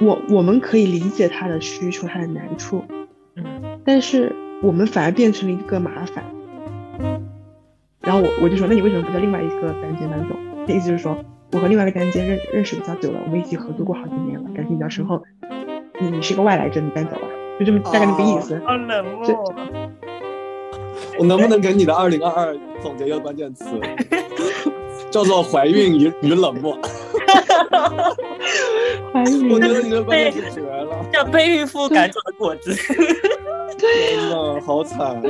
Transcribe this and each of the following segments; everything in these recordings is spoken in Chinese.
我我们可以理解他的需求，他的难处，嗯，但是我们反而变成了一个麻烦。然后我我就说，那你为什么不叫另外一个单间搬走？他意思就是说，我和另外一个单间认认识比较久了，我们一起合作过好几年了，感情比较深厚。你你是个外来者，你搬走吧，就这么大概那个意思。好冷漠。我能不能给你的二零二二总结一个关键词，叫做怀孕与与冷漠？我觉得你的关键词绝了，叫被孕妇赶走的果子。天呐，好惨！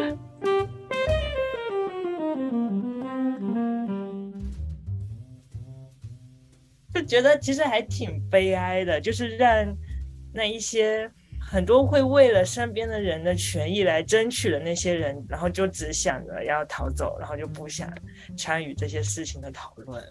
就觉得其实还挺悲哀的，就是让那一些很多会为了身边的人的权益来争取的那些人，然后就只想着要逃走，然后就不想参与这些事情的讨论。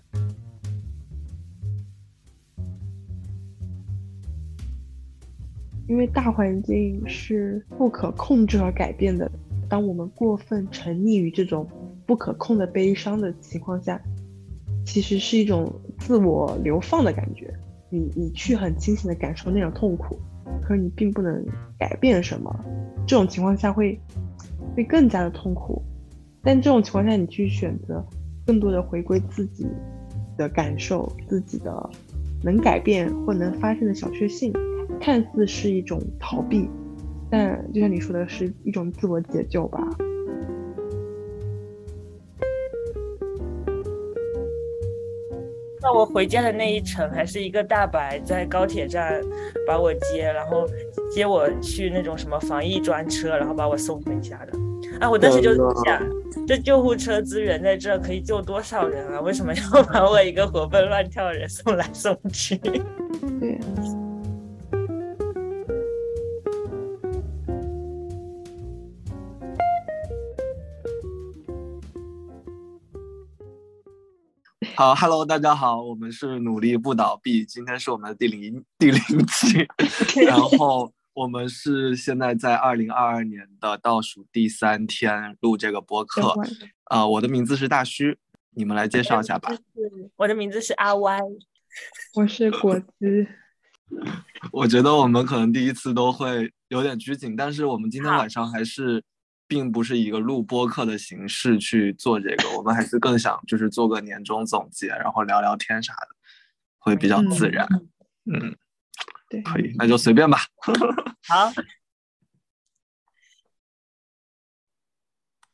因为大环境是不可控制和改变的，当我们过分沉溺于这种不可控的悲伤的情况下，其实是一种自我流放的感觉。你你去很清醒的感受那种痛苦，可是你并不能改变什么，这种情况下会会更加的痛苦。但这种情况下，你去选择更多的回归自己的感受，自己的能改变或能发现的小确幸。看似是一种逃避，但就像你说的，是一种自我解救吧。那我回家的那一程，还是一个大白在高铁站把我接，然后接我去那种什么防疫专车，然后把我送回家的。啊，我当时就想，这救护车资源在这可以救多少人啊？为什么要 把我一个活蹦乱跳的人送来送去？对。好，Hello，大家好，我们是努力不倒闭，今天是我们的第零第零期，然后我们是现在在二零二二年的倒数第三天录这个播客，啊，我的名字是大虚，你们来介绍一下吧。我的名字是阿歪，我是果 子。我觉得我们可能第一次都会有点拘谨，但是我们今天晚上还是。并不是一个录播课的形式去做这个，我们还是更想就是做个年终总结，然后聊聊天啥的，会比较自然。嗯，对，可以，那就随便吧。好，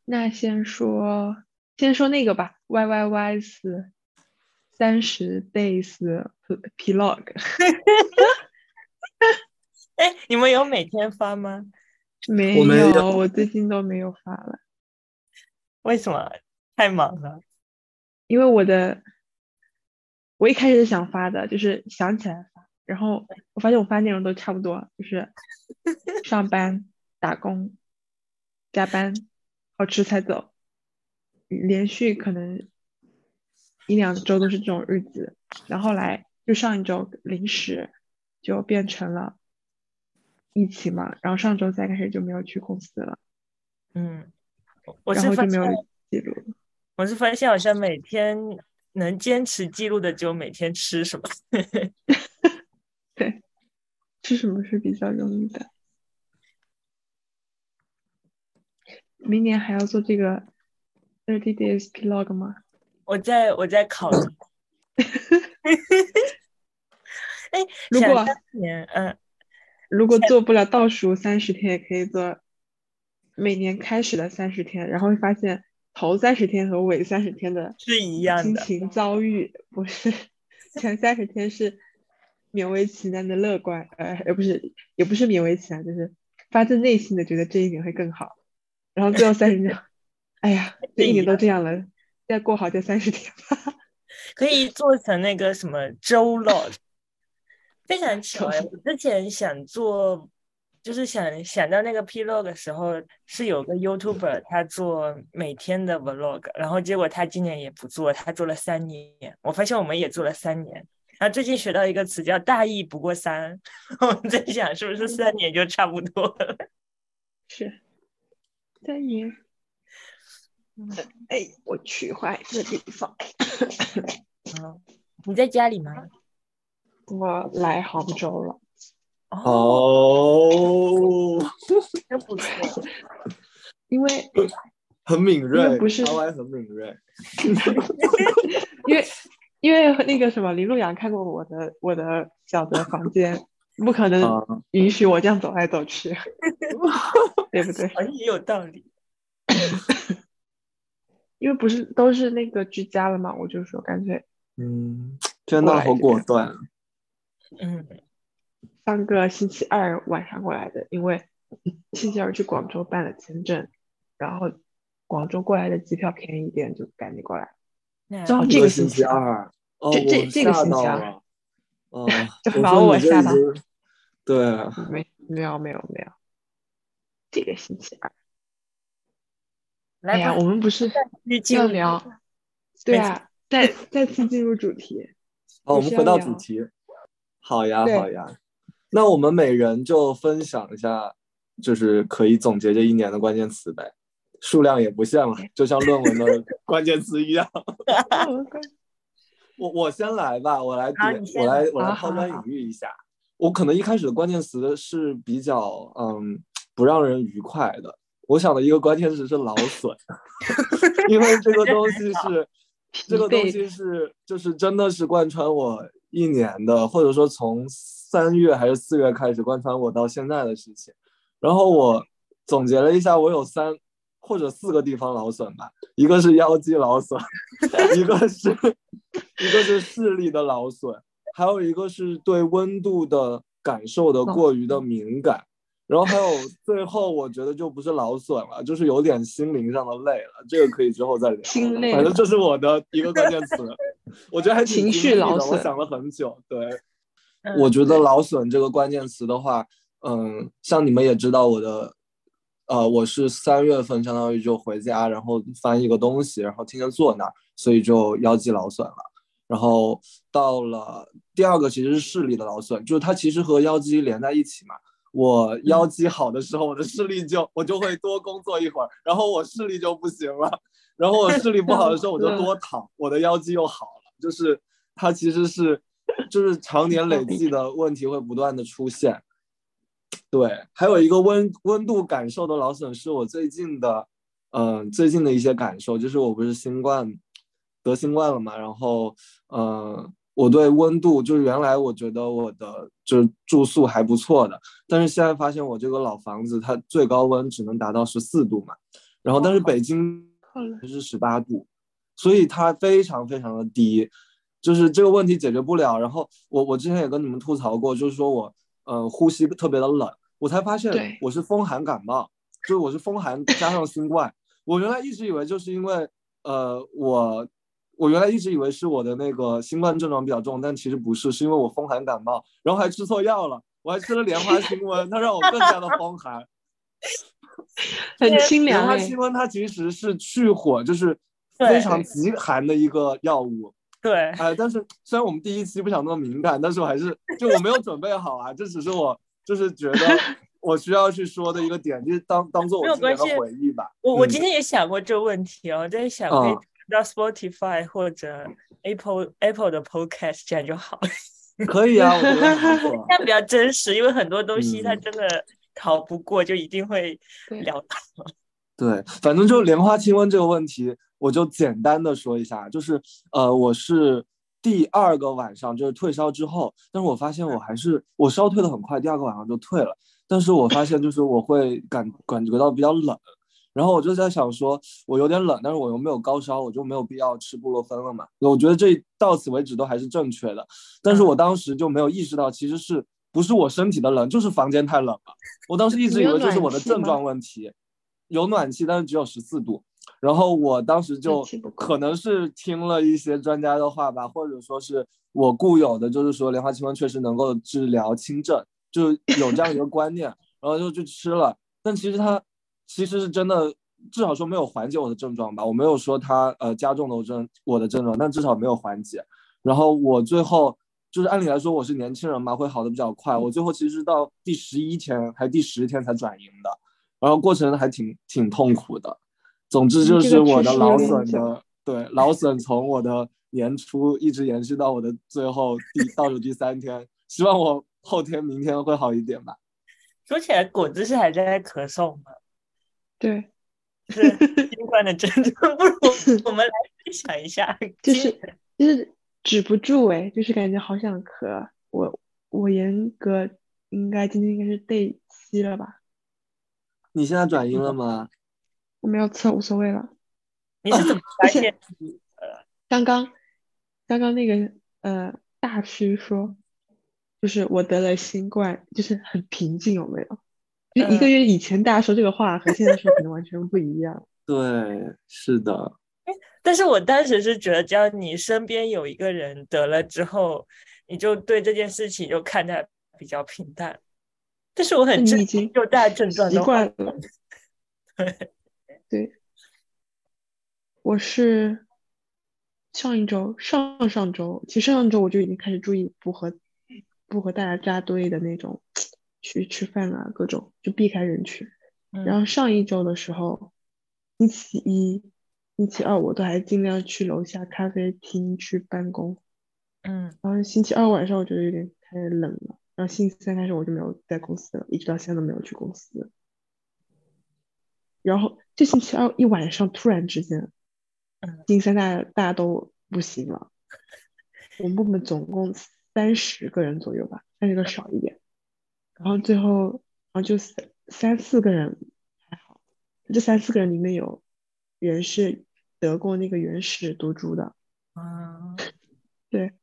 那先说先说那个吧，Y Y Y 四三十 days Plog。哎，你们有每天发吗？没有，我最近都没有发了。为什么？太忙了。因为我的，我一开始是想发的，就是想起来发，然后我发现我发内容都差不多，就是 上班、打工、加班，好吃才走，连续可能一两周都是这种日子。然后来就上一周临时就变成了。疫情嘛，然后上周三开始就没有去公司了，嗯，然后就没有记录。我是发现好像每天能坚持记录的，就每天吃什么。对，吃什么是比较容易的。明年还要做这个 thirty days vlog 吗？我在我在考虑。哎，如果年嗯。如果做不了倒数三十天，也可以做每年开始的三十天，然后会发现头三十天和尾三十天的是一样的心情遭遇，不是前三十天是勉为其难的乐观，呃，也不是，也不是勉为其难，就是发自内心的觉得这一年会更好，然后最后三十天，哎呀，这一年都这样了，再过好这三十天吧。可以做成那个什么周 log。非常 巧哎！我之前想做，就是想想到那个 Plog 的时候，是有个 YouTuber 他做每天的 Vlog，然后结果他今年也不做，他做了三年。我发现我们也做了三年。然后最近学到一个词叫“大意不过三”，我在想是不是三年就差不多了？是三年。哎，我去换一个地方。嗯，你在家里吗？我来杭州了，哦，真不错。因为很敏锐，不是 Y 很敏锐。因为因为那个什么林路阳看过我的我的小的房间，不可能允许我这样走来走去，对不对？好像也有道理。因为不是都是那个居家了嘛，我就说干脆，嗯，真的，好果断。嗯，上个星期二晚上过来的，因为星期二去广州办了签证，然后广州过来的机票便宜一点，就赶紧过来。上这个星期二，这这这个星期二，哦，就把我吓到。对，没没有没有没有，这个星期二。哎呀，我们不是要聊？对啊，再再次进入主题。哦，我们回到主题。好呀，好呀。那我们每人就分享一下，就是可以总结这一年的关键词呗。数量也不限了，就像论文的 关键词一样。我我先来吧，我来点，我来我来抛砖引玉一下。我可能一开始的关键词是比较嗯不让人愉快的。我想的一个关键词是劳损，因为这个东西是，这个东西是，就是真的是贯穿我一年的，或者说从三月还是四月开始贯穿我到现在的事情。然后我总结了一下，我有三或者四个地方劳损吧，一个是腰肌劳损，一个是一个是视力的劳损，还有一个是对温度的感受的过于的敏感。然后还有 最后，我觉得就不是劳损了，就是有点心灵上的累了。这个可以之后再聊。心累。反正这是我的一个关键词，我觉得还挺情绪劳损。我想了很久。对，我觉得劳损这个关键词的话，嗯，像你们也知道我的，呃，我是三月份相当于就回家，然后翻一个东西，然后天天坐那儿，所以就腰肌劳损了。然后到了第二个其实是视力的劳损，就是它其实和腰肌连在一起嘛。我腰肌好的时候，我的视力就我就会多工作一会儿，然后我视力就不行了。然后我视力不好的时候，我就多躺，我的腰肌又好了。就是它其实是就是常年累 计的问题会不断的出现。对，还有一个温温度感受的劳损是我最近的，嗯，最近的一些感受，就是我不是新冠得新冠了嘛，然后嗯。我对温度就是原来我觉得我的就是住宿还不错的，但是现在发现我这个老房子它最高温只能达到十四度嘛，然后但是北京是十八度，所以它非常非常的低，就是这个问题解决不了。然后我我之前也跟你们吐槽过，就是说我呃呼吸特别的冷，我才发现我是风寒感冒，就是我是风寒加上新冠。我原来一直以为就是因为呃我。我原来一直以为是我的那个新冠症状比较重，但其实不是，是因为我风寒感冒，然后还吃错药了，我还吃了莲花清瘟，它让我更加的风寒，很清凉。莲花清瘟它其实是去火，就是非常极寒的一个药物。对，哎，但是虽然我们第一期不想那么敏感，但是我还是就我没有准备好啊，这只是我就是觉得 我需要去说的一个点，就是当当做我今年的回忆吧。我我今天也想过这个问题哦，我在想可以。到 Spotify 或者 Apple Apple 的 Podcast 这样就好。可以啊，我觉得 这样比较真实，因为很多东西它真的逃不过，就一定会聊到。对，反正就莲花清瘟这个问题，我就简单的说一下，就是呃，我是第二个晚上就是退烧之后，但是我发现我还是我烧退的很快，第二个晚上就退了，但是我发现就是我会感感觉到比较冷。然后我就在想说，我有点冷，但是我又没有高烧，我就没有必要吃布洛芬了嘛。我觉得这到此为止都还是正确的，但是我当时就没有意识到，其实是不是我身体的冷，就是房间太冷了。我当时一直以为就是我的症状问题，有暖气，但是只有十四度。然后我当时就可能是听了一些专家的话吧，或者说是我固有的，就是说莲花清瘟确实能够治疗轻症，就有这样一个观念，然后就去吃了，但其实它。其实是真的，至少说没有缓解我的症状吧。我没有说它呃加重了我症我的症状，但至少没有缓解。然后我最后就是按理来说我是年轻人嘛，会好的比较快。我最后其实到第十一天还第十天才转阴的，然后过程还挺挺痛苦的。总之就是我的劳损的对劳损从我的年初一直延续到我的最后第倒数第三天。希望我后天、明天会好一点吧。说起来，果子是还在咳嗽吗？对，是 新冠的症状，不如 我们来分享一下。就是就是止不住哎，就是感觉好想咳。我我严格应该今天应该是 day 七了吧？你现在转阴了吗？我没有测，无所谓了。你是怎么发现？刚刚刚刚那个呃大师说，就是我得了新冠，就是很平静，有没有？就一个月以前大家说这个话和现在说可能完全不一样。对，是的。但是我当时是觉得，只要你身边有一个人得了之后，你就对这件事情就看待比较平淡。但是我很震惊就大症状习惯了。对对，我是上一周、上上周，其实上上周我就已经开始注意不和不和大家扎堆的那种去吃饭啊，各种就避开人群。然后上一周的时候，星期一、星期二我都还尽量去楼下咖啡厅去办公。嗯，然后星期二晚上我觉得有点太冷了。然后星期三开始我就没有在公司了，一直到现在都没有去公司。然后这星期二一晚上突然之间，星期三大大家都不行了。我们部门总共三十个人左右吧，三十个少一点。然后最后，然后就三三四个人还好，这三四个人里面有人是得过那个原始毒株的。啊，对。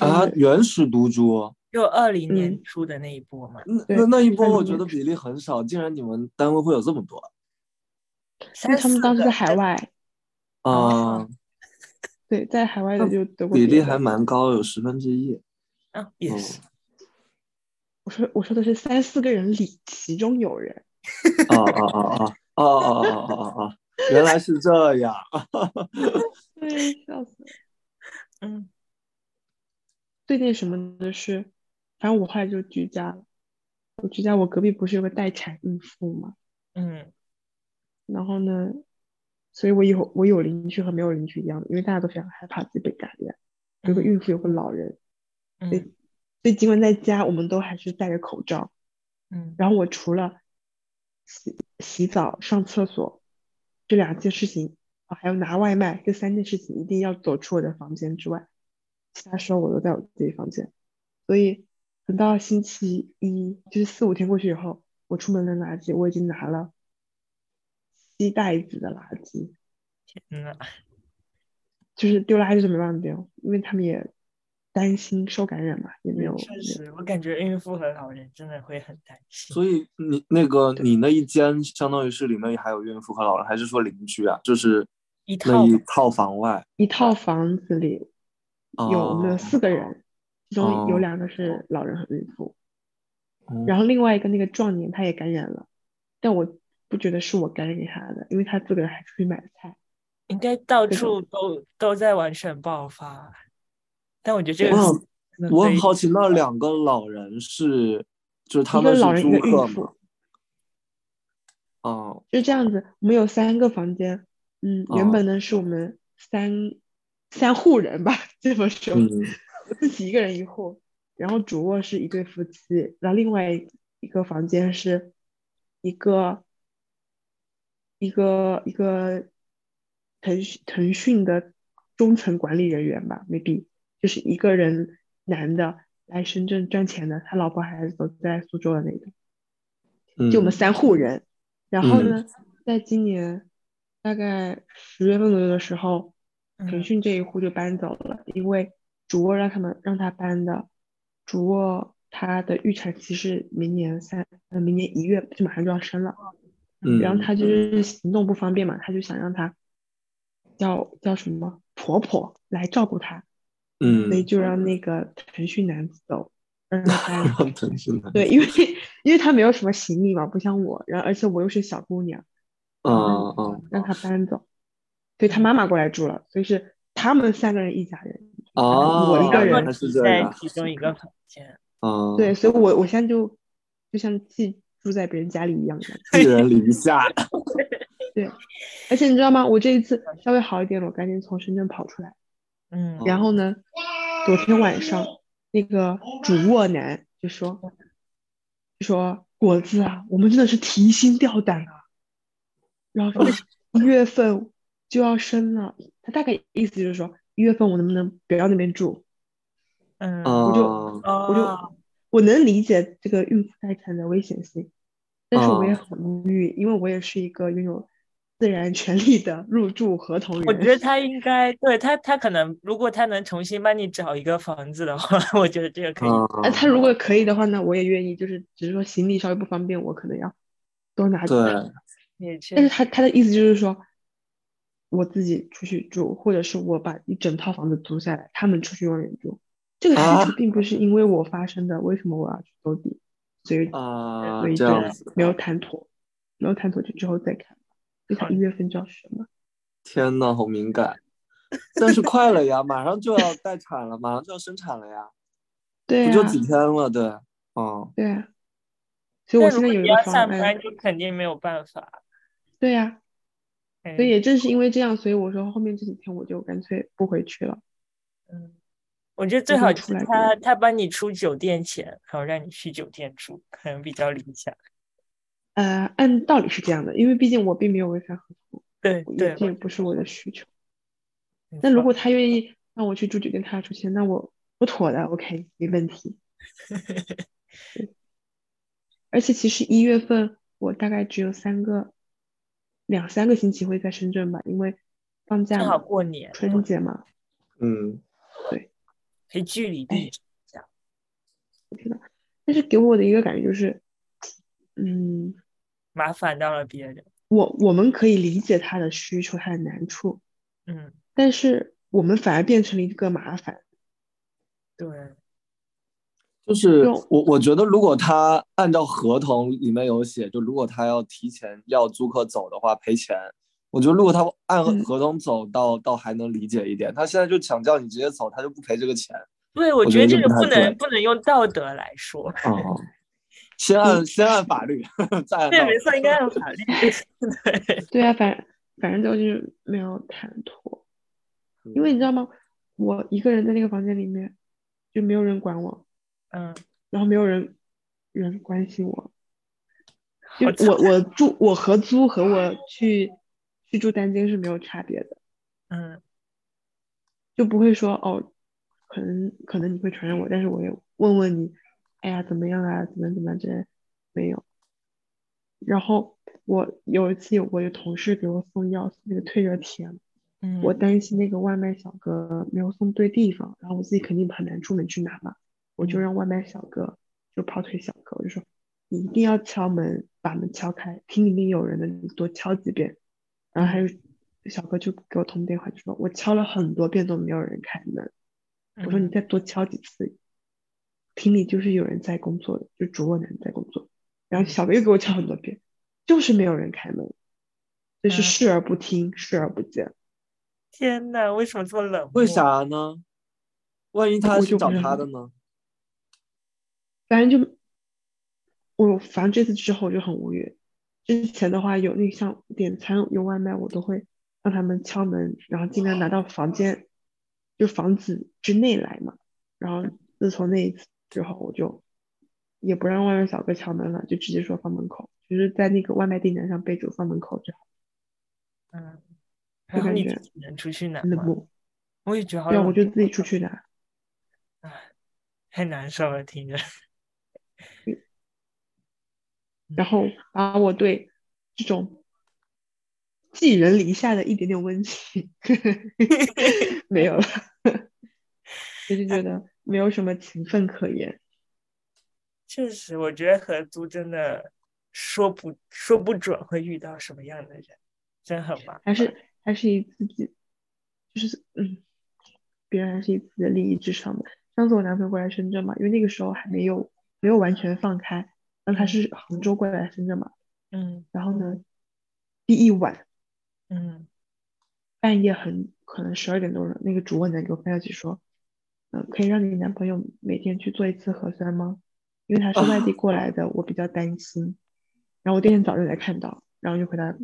啊，原始毒株。就二零年初的那一波嘛，那那一波我觉得比例很少，竟然你们单位会有这么多，因为他们当时在海外啊，对，在海外的就得过比例还蛮高，有十分之一啊，也是。我说我说的是三四个人里其中有人，哦哦哦哦哦哦哦哦哦，原来是这样，对，笑死了，嗯。最那什么的是，反正我后来就居家了。我居家，我隔壁不是有个待产孕妇吗？嗯。然后呢，所以我以后我有邻居和没有邻居一样的，因为大家都非常害怕自己被感染。有个孕妇，有个老人。嗯。所以尽管在家，我们都还是戴着口罩。嗯。然后我除了洗洗澡、上厕所这两件事情啊，还有拿外卖这三件事情，一定要走出我的房间之外。其他时候我都在我自己房间，所以等到星期一，就是四五天过去以后，我出门扔垃圾我已经拿了七袋子的垃圾。天呐，就是丢垃圾就没办法丢，因为他们也担心受感染嘛，也没有。确实，我感觉孕妇和老人真的会很担心。所以你那个你那一间相当于是里面还有孕妇和老人，还是说邻居啊？就是一套一套房外，一套房子里。有我们四个人，其中有两个是老人和孕妇，然后另外一个那个壮年他也感染了，但我不觉得是我该给他的，因为他自个儿还出去买菜，应该到处都都在完全爆发，但我觉得这个我很好奇，那两个老人是就是他们是租客吗？哦，就这样子，我们有三个房间，嗯，原本呢是我们三。三户人吧，这么说，我自己一个人一户，然后主卧是一对夫妻，然后另外一个房间是一个一个一个腾讯腾讯的中层管理人员吧，maybe 就是一个人男的来深圳赚钱的，他老婆孩子都在苏州的那个，就我们三户人，然后呢，在今年大概十月份左右的时候。腾讯这一户就搬走了，因为主卧让他们让他搬的，主卧他的预产期是明年三呃明年一月就马上就要生了，嗯，然后他就是行动不方便嘛，他就想让他叫叫什么婆婆来照顾他，嗯，所以就让那个腾讯 男子走，让腾讯男对，因为因为他没有什么行李嘛，不像我，然后而且我又是小姑娘，嗯嗯，让他搬走。所以他妈妈过来住了，所以是他们三个人一家人。哦，我一个人在其中一个房间。嗯，对，所以我我现在就就像寄住在别人家里一样的，寄人篱下。对，而且你知道吗？我这一次稍微好一点了，我赶紧从深圳跑出来。嗯。然后呢，昨天晚上那个主卧男就说就说果子啊，我们真的是提心吊胆啊，然后说一月份就要生了，他大概意思就是说一月份我能不能不要那边住？嗯，我就哦我就哦我能理解这个孕妇待产的危险性，但是我也哦很无语，因为我也是一个拥有自然权利的入住合同人。我觉得他应该对他，他可能如果他能重新帮你找一个房子的话，我觉得这个可以。那，嗯，他如果可以的话呢，我也愿意，就是只是说行李稍微不方便，我可能要多拿几对趟。也确但是他他的意思就是说，我自己出去住，或者是我把一整套房子租下来，他们出去外面住。这个事情并不是因为我发生的，为什么我要去兜底？所以啊所以就这样子，没有谈妥，没有谈妥就之后再看吧。就他一月份就要生了，天呐，好敏感。但是快了呀，马上就要待产了，马上就要生产了呀，对不就啊，几天了？对，嗯，对啊。所以我现在有要上个方案，班，就肯定没有办法。对呀、嗯所以也正是因为这样，所以我说后面这几天我就干脆不回去了。嗯，我觉得最好就是出来他他帮你出酒店钱，然后让你去酒店住，可能比较理想。呃，按道理是这样的，因为毕竟我并没有违反合同，对对也，这也不是我的需求。那如果他愿意让我去住酒店，他要出钱，那我不妥的，OK，没问题。而且其实一月份我大概只有三个，两三个星期会在深圳吧，因为放假正好嘛，过年，春节嘛，嗯，可以据理力争。但是给我的一个感觉就是，嗯，麻烦到了别人。我我们可以理解他的需求，他的难处，嗯，但是我们反而变成了一个麻烦。对，就是我我觉得，如果他按照合同里面有写，就如果他要提前要租客走的话赔钱，我觉得如果他按嗯合同走倒倒还能理解一点。他现在就想叫你直接走，他就不赔这个钱。对，我我觉得这个不能不能用道德来说。哦，先按先按法律，再按对，没错，应该按法律。对，对啊，反反正就是没有谈妥，因为你知道吗？我一个人在那个房间里面，就没有人管我，嗯，然后没有人人关心我。就我我住我合租和我去去住单间是没有差别的，嗯就不会说哦，可能可能你会传染我，但是我也问问你，哎呀怎么样啊，怎么怎么样之类，没有。然后我有一次我有同事给我送药，那个退热贴，嗯，我担心那个外卖小哥没有送对地方，然后我自己肯定很难出门去拿嘛，我就嗯让外卖小哥，就跑腿小哥，我就说你一定要敲门，把门敲开，听里面有人的你多敲几遍。然后还有小哥就给我通电话，就说我敲了很多遍都没有人开门，我说你嗯再多敲几次，厅里就是有人在工作的，就主卧男在工作。然后小哥又给我敲很多遍，就是没有人开门，就是嗯视而不听，视而不见。天呐，为什么这么冷漠？为？啥呢？万一他去找他的呢？反正就我反正这次之后我就很无语。之前的话有那像点餐有外卖，我都会让他们敲门，然后尽量拿到房间，就房子之内来嘛。然后自从那一次之后，我就也不让外卖小哥敲门了，就直接说放门口，就是在那个外卖订单上备注放门口就好，嗯，然后你就感觉能出去拿吗？冷漠。我也觉得我就自己出去拿。太难受了，听着。然后把我对这种寄人篱下的一点点温情 没有了，我就觉得没有什么情分可言。确实，我觉得合租真的说不说不准会遇到什么样的人，真很麻烦。还是还是以自己，就是嗯，别人还是以自己的利益至上的。上次我男朋友过来深圳嘛，因为那个时候还没有没有完全放开，然后他是杭州过来深圳嘛，嗯然后呢，第一晚嗯半夜很可能十二点多了，那个主卧男给我发消息说，嗯、可以让你男朋友每天去做一次核酸吗？因为他是外地过来的，我比较担心。然后我第二天早上才看到，然后就回答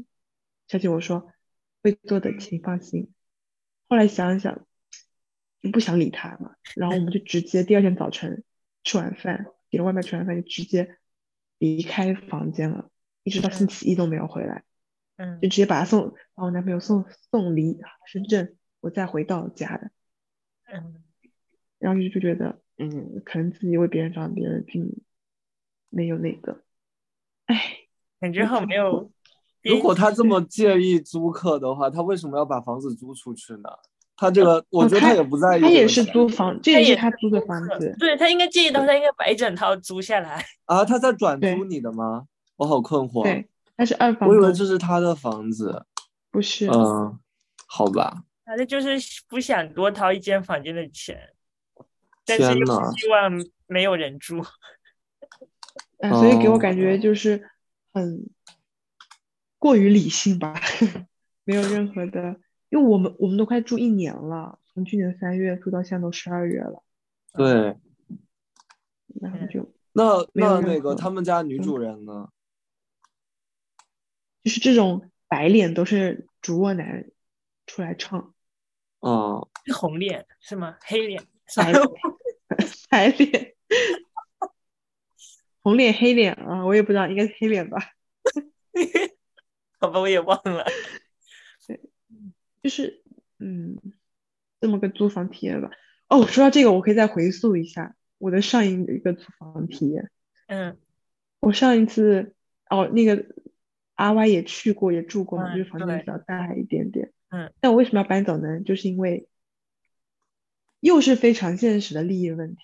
消息我说会做的，请放心。后来想一想，就不想理他嘛。然后我们就直接第二天早晨吃完饭，点了外卖吃完饭就直接离开房间了，一直到星期一都没有回来，嗯就直接把他送把我男朋友送送离深圳，我再回到家的。嗯然后就就觉得，嗯，可能自己为别人着想，别人并没有那个，哎，感觉好没有。如果他这么介意租客的话，他为什么要把房子租出去呢？他这个，我觉得他也不在意。他也是租房，这也是他租的房子。对他应该介意的话，他应该把一整套租下来。啊，他在转租你的吗？我好困惑。对，他是二房，我以为这是他的房子。不是。嗯，好吧。反正就是不想多掏一间房间的钱，但是又希望没有人住。哎，所以给我哦感觉就是很过于理性吧，没有任何的，因为我们我们都快住一年了，从去年三月住到现在都十二月了，对，然后就那那那个他们家女嗯主人呢？就是这种白脸都是主卧男出来唱，嗯，是红脸是吗？黑脸？白脸白脸，红脸黑脸啊，我也不知道，应该是黑脸吧。好吧，我也忘了。就是嗯，这么个租房体验吧。哦，说到这个，我可以再回溯一下我的上一个租房体验。嗯我上一次哦，那个阿 Y 也去过，也住过嘛，嗯就是房间比较大一点点。嗯，但我为什么要搬走呢？就是因为又是非常现实的利益问题。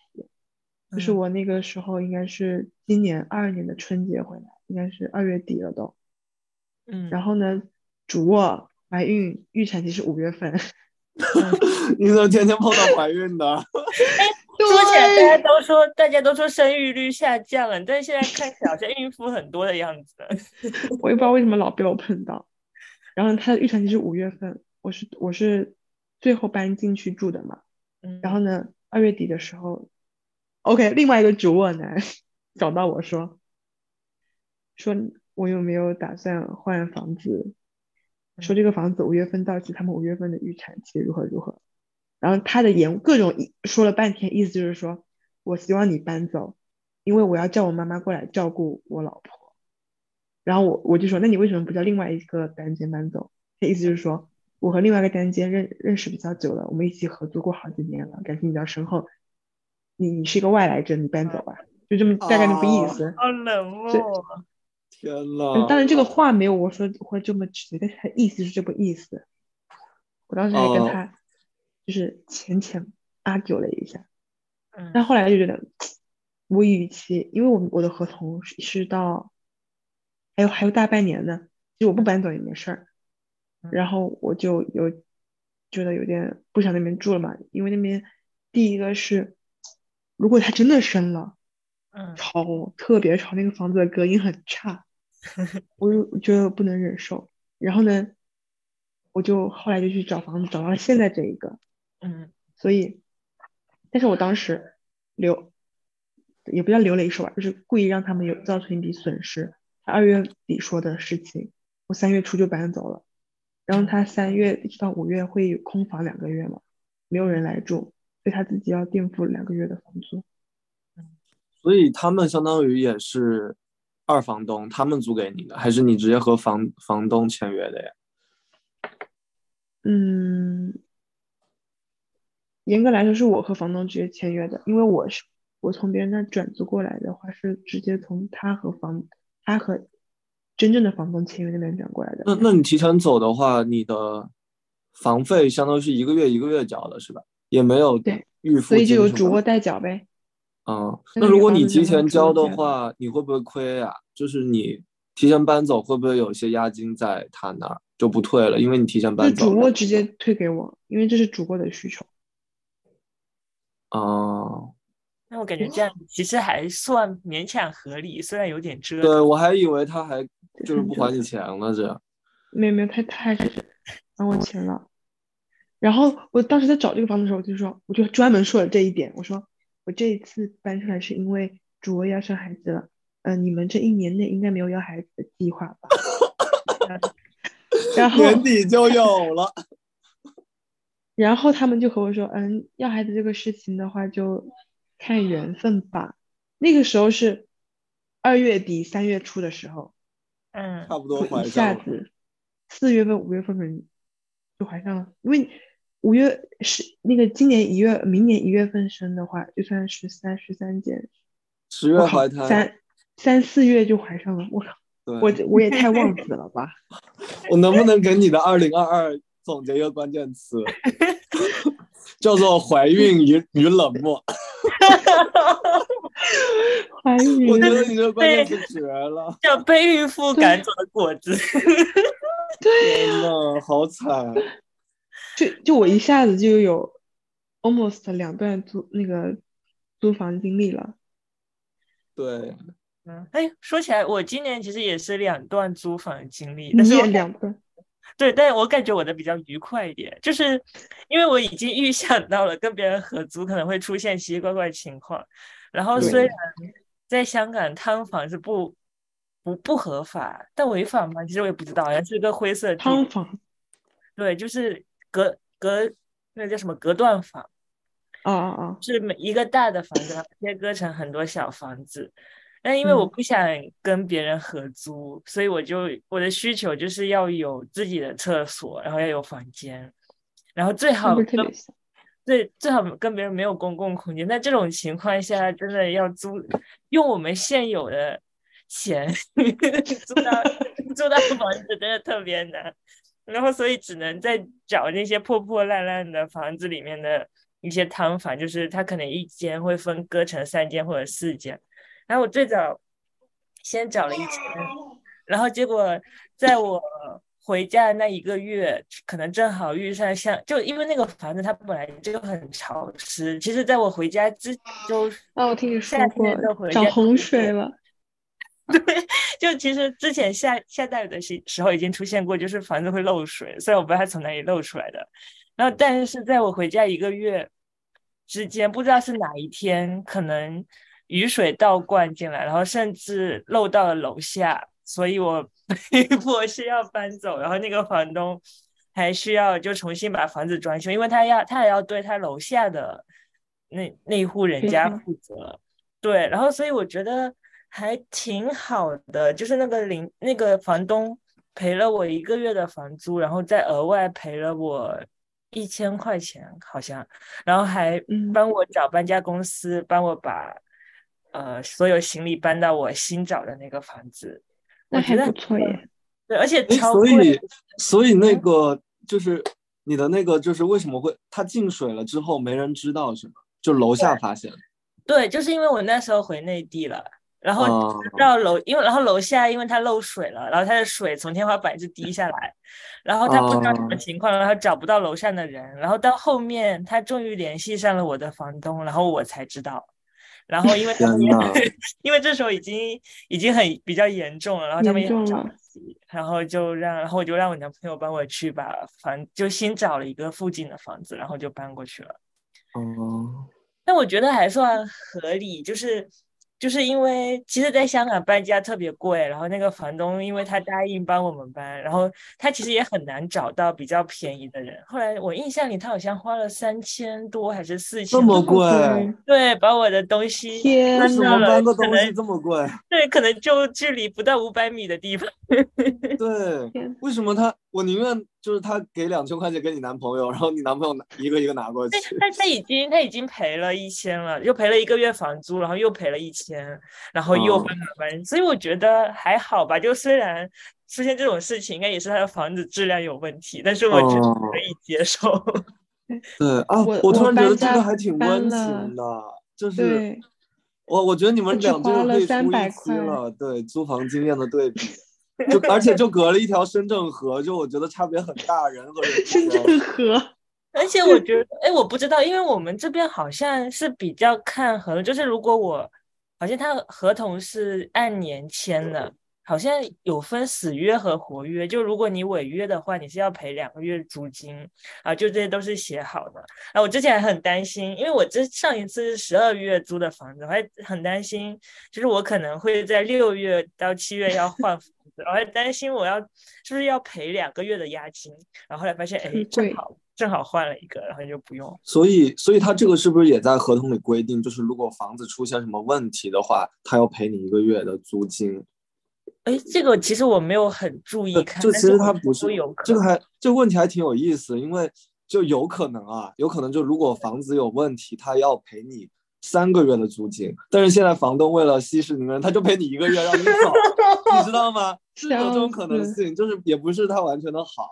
就是嗯我那个时候应该是今年二二年的春节回来，应该是二月底了都。嗯，然后呢，主卧怀孕，预产期是五月份。你怎么天天碰到怀孕的？说起来，大家都说大家都说生育率下降了，但是现在看起来好像孕妇很多的样子。我也不知道为什么老被我碰到。然后他的预产期是五月份，我是我是最后搬进去住的嘛。嗯，然后呢，二月底的时候，OK，另外一个主卧男找到我说，说我有没有打算换房子？说这个房子五月份到期，他们五月份的预产期如何如何。然后他的言各种说了半天，意思就是说我希望你搬走，因为我要叫我妈妈过来照顾我老婆。然后我我就说，那你为什么不叫另外一个单间搬走？他意思就是说，我和另外一个单间认认识比较久了，我们一起合租过好几年了，感情比较深厚。你你是一个外来者，你搬走吧，就这么大概那个意思。好冷漠。天嗯呐！当然这个话没有我说会这么直接，但是他意思是这个意思。我当时还跟哦他就是浅浅 argue 了一下，嗯但后来就觉得，我与其因为我我的合同是是到还有还有大半年呢，其实我不搬走也没事儿。嗯然后我就有觉得有点不想那边住了嘛，因为那边第一个是，如果他真的生了，嗯吵，特别吵，那个房子的隔音很差，我就觉得不能忍受。然后呢，我就后来就去找房子，找到了现在这一个。嗯所以，但是我当时留，也不叫流了一手吧，就是故意让他们有造成一笔损失。他二月底说的事情，我三月初就搬走了，然后他三月一直到五月会有空房两个月嘛，没有人来住，所以他自己要垫付两个月的房租。所以他们相当于也是二房东，他们租给你的，还是你直接和房房东签约的呀？嗯，严格来说是我和房东直接签约的，因为我是我从别人那转租过来的话，是直接从他和房他和真正的房东签约那边转过来的。那那你提前走的话，你的房费相当于是一个月一个月交的，是吧？也没有对预付所以就有主卧代缴呗。嗯，那如果你提前交的的话，你会不会亏啊？就是你提前搬走，会不会有一些押金在他那儿就不退了？因为你提前搬走。主卧直接退给我，因为这是主卧的需求。哦，那我感觉这样其实还算勉强合理，虽然有点折对，我还以为他还就是不还你钱了，这样。没有没有，他他还是还我钱了。然后我当时在找这个房子的时候，我就说，我就专门说了这一点，我说我这一次搬出来是因为主卧要生孩子了，嗯、你们这一年内应该没有要孩子的计划吧？然后年底就有了。然后他们就和我说，嗯，要孩子这个事情的话就看缘分吧。那个时候是二月底三月初的时候，嗯，差不多怀一下。子四月份五月份可能就怀上了，因为五月是那个今年一月，明年一月份生的话，就算十三十三减，十月怀胎，三三四月就怀上了，我靠，对，我我也太忘 子了吧？我能不能给你的二零二二总结一个关键词，叫做怀孕与与冷漠？怀孕我觉得你这个关键词绝了，叫被孕妇赶走的果子。天呐，好惨！就就我一下子就有 almost 两段租那个租房经历了。对，嗯，哎，说起来，我今年其实也是两段租房经历，你但是两段，对，但是我感觉我的比较愉快一点，就是因为我已经预想到了跟别人合租可能会出现奇奇怪怪的情况，然后虽然在香港摊房是不不不合法，但违法吗？其实我也不知道，好像是一个灰色地带。汤房对，就是隔隔那个叫什么隔断房，哦哦哦！是每一个大的房子，切割成很多小房子。但因为我嗯不想跟别人合租，所以我就我的需求就是要有自己的厕所，然后要有房间，然后最好跟最好跟别人没有公共空间。那这种情况下，真的要租用我们现有的钱 租到 租到房子，真的特别难。然后所以只能在找那些破破烂烂的房子里面的一些汤房，就是它可能一间会分割成三间或者四间。然后我最早先找了一间，然后结果在我回家的那一个月，可能正好遇上像，就因为那个房子它本来就很潮湿，其实在我回家之就啊，我听你说夏过天的回家长洪水了。就其实之前下下大雨的时时候已经出现过，就是房子会漏水，虽然我不知道它从哪里漏出来的。然后，但是在我回家一个月之间，不知道是哪一天，可能雨水倒灌进来，然后甚至漏到了楼下，所以我 被迫是要搬走。然后那个房东还需要就重新把房子装修，因为他要他也要对他楼下的那那一户人家负责。对，然后所以我觉得还挺好的，就是那个邻那个房东赔了我一个月的房租，然后再额外赔了我一千块钱，好像，然后还嗯帮我找搬家公司，帮我把呃所有行李搬到我新找的那个房子，那还我觉得不错耶。对，而且所以所以那个就是你的那个就是为什么会它进水了之后没人知道是吗？就楼下发现，对，就是因为我那时候回内地了，然后啊到楼，因为然后楼下因为它漏水了，然后它的水从天花板就滴下来，然后他不知道什么哦。情况，然后找不到楼上的人，然后到后面他终于联系上了我的房东，然后我才知道，然后因为 因为这时候已经已经很比较严重了，然后他们也很着急，然后就让然后我就让我男朋友帮我去把房就新找了一个附近的房子，然后就搬过去了。哦，但我觉得还算合理，就是就是因为其实在香港搬家特别贵，然后那个房东因为他答应帮我们搬，然后他其实也很难找到比较便宜的人。后来我印象里他好像花了三千多还是四千，这么贵，对，把我的东西搬到了搬个东可能西这么贵？对，可能就距离不到五百米的地方。对，为什么他我宁愿就是他给两千块钱给你男朋友，然后你男朋友拿一个一个拿过去对，。但他已经他已经赔了一千了，又赔了一个月房租，然后又赔了一千，然后又哦搬了搬，所以我觉得还好吧。就虽然出现这种事情，应该也是他的房子质量有问题，但是我觉得哦可以接受。对啊，我我突然觉得这个还挺温情的，就是，我我觉得你们我只俩这花了个可以出一期块了，对租房经验的对比，就而且就隔了一条深圳河，就我觉得差别很大，人和人之深间圳河。而且我觉得，哎，我不知道，因为我们这边好像是比较看合同，就是如果我好像他合同是按年签的，好像有分死约和活约。就如果你违约的话，你是要赔两个月租金啊，就这些都是写好的。啊，我之前还很担心，因为我这上一次是十二月租的房子，我还很担心，就是我可能会在六月到七月要换我还担心我要是不是要赔两个月的押金，然后后来发现，哎正好正好换了一个，然后就不用。所以，所以他这个是不是也在合同里规定，就是如果房子出现什么问题的话，他要赔你一个月的租金？哎，这个其实我没有很注意看，就其实他不是有这个还这个问题还挺有意思，因为就有可能啊，有可能就如果房子有问题，他要赔你三个月的租金，但是现在房东为了息事宁人，他就赔你一个月让你走，你知道吗？是有这种可能性，就是也不是他完全的好。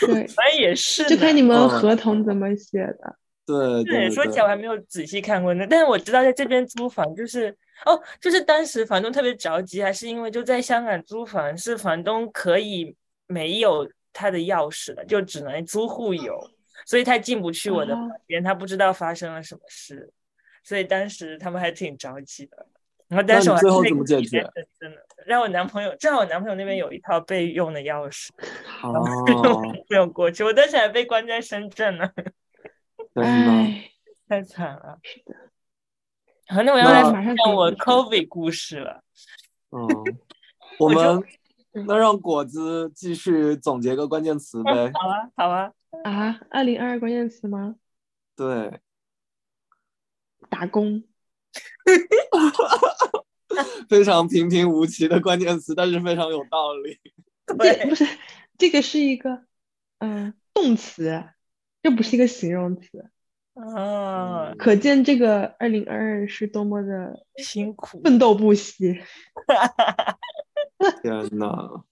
对，反正也是，就看你们合同怎么写的。对对，说起来我还没有仔细看过呢，但是我知道在这边租房就是哦，就是当时房东特别着急，还是因为就在香港租房是房东可以没有他的钥匙的，就只能租户有，所以他进不去我的房间，他不知道发生了什么事，所以当时他们还挺着急的。然后但是我最后怎么解决？真的让我男朋友，正好我男朋友那边有一套备用的钥匙，哦，不用过去，我当时还被关在深圳呢。唉，太惨了。是的。好，那我要来讲我 COVID 故事了。嗯，我们那让果子继续总结个关键词呗。好啊，好啊。啊，二零二二关键词吗？对。打工。非常平平无奇的关键词，但是非常有道理。对，不是这个是一个嗯动词。这不是一个形容词啊，可见这个二零二二是多么的辛苦，奋斗不息。天呐，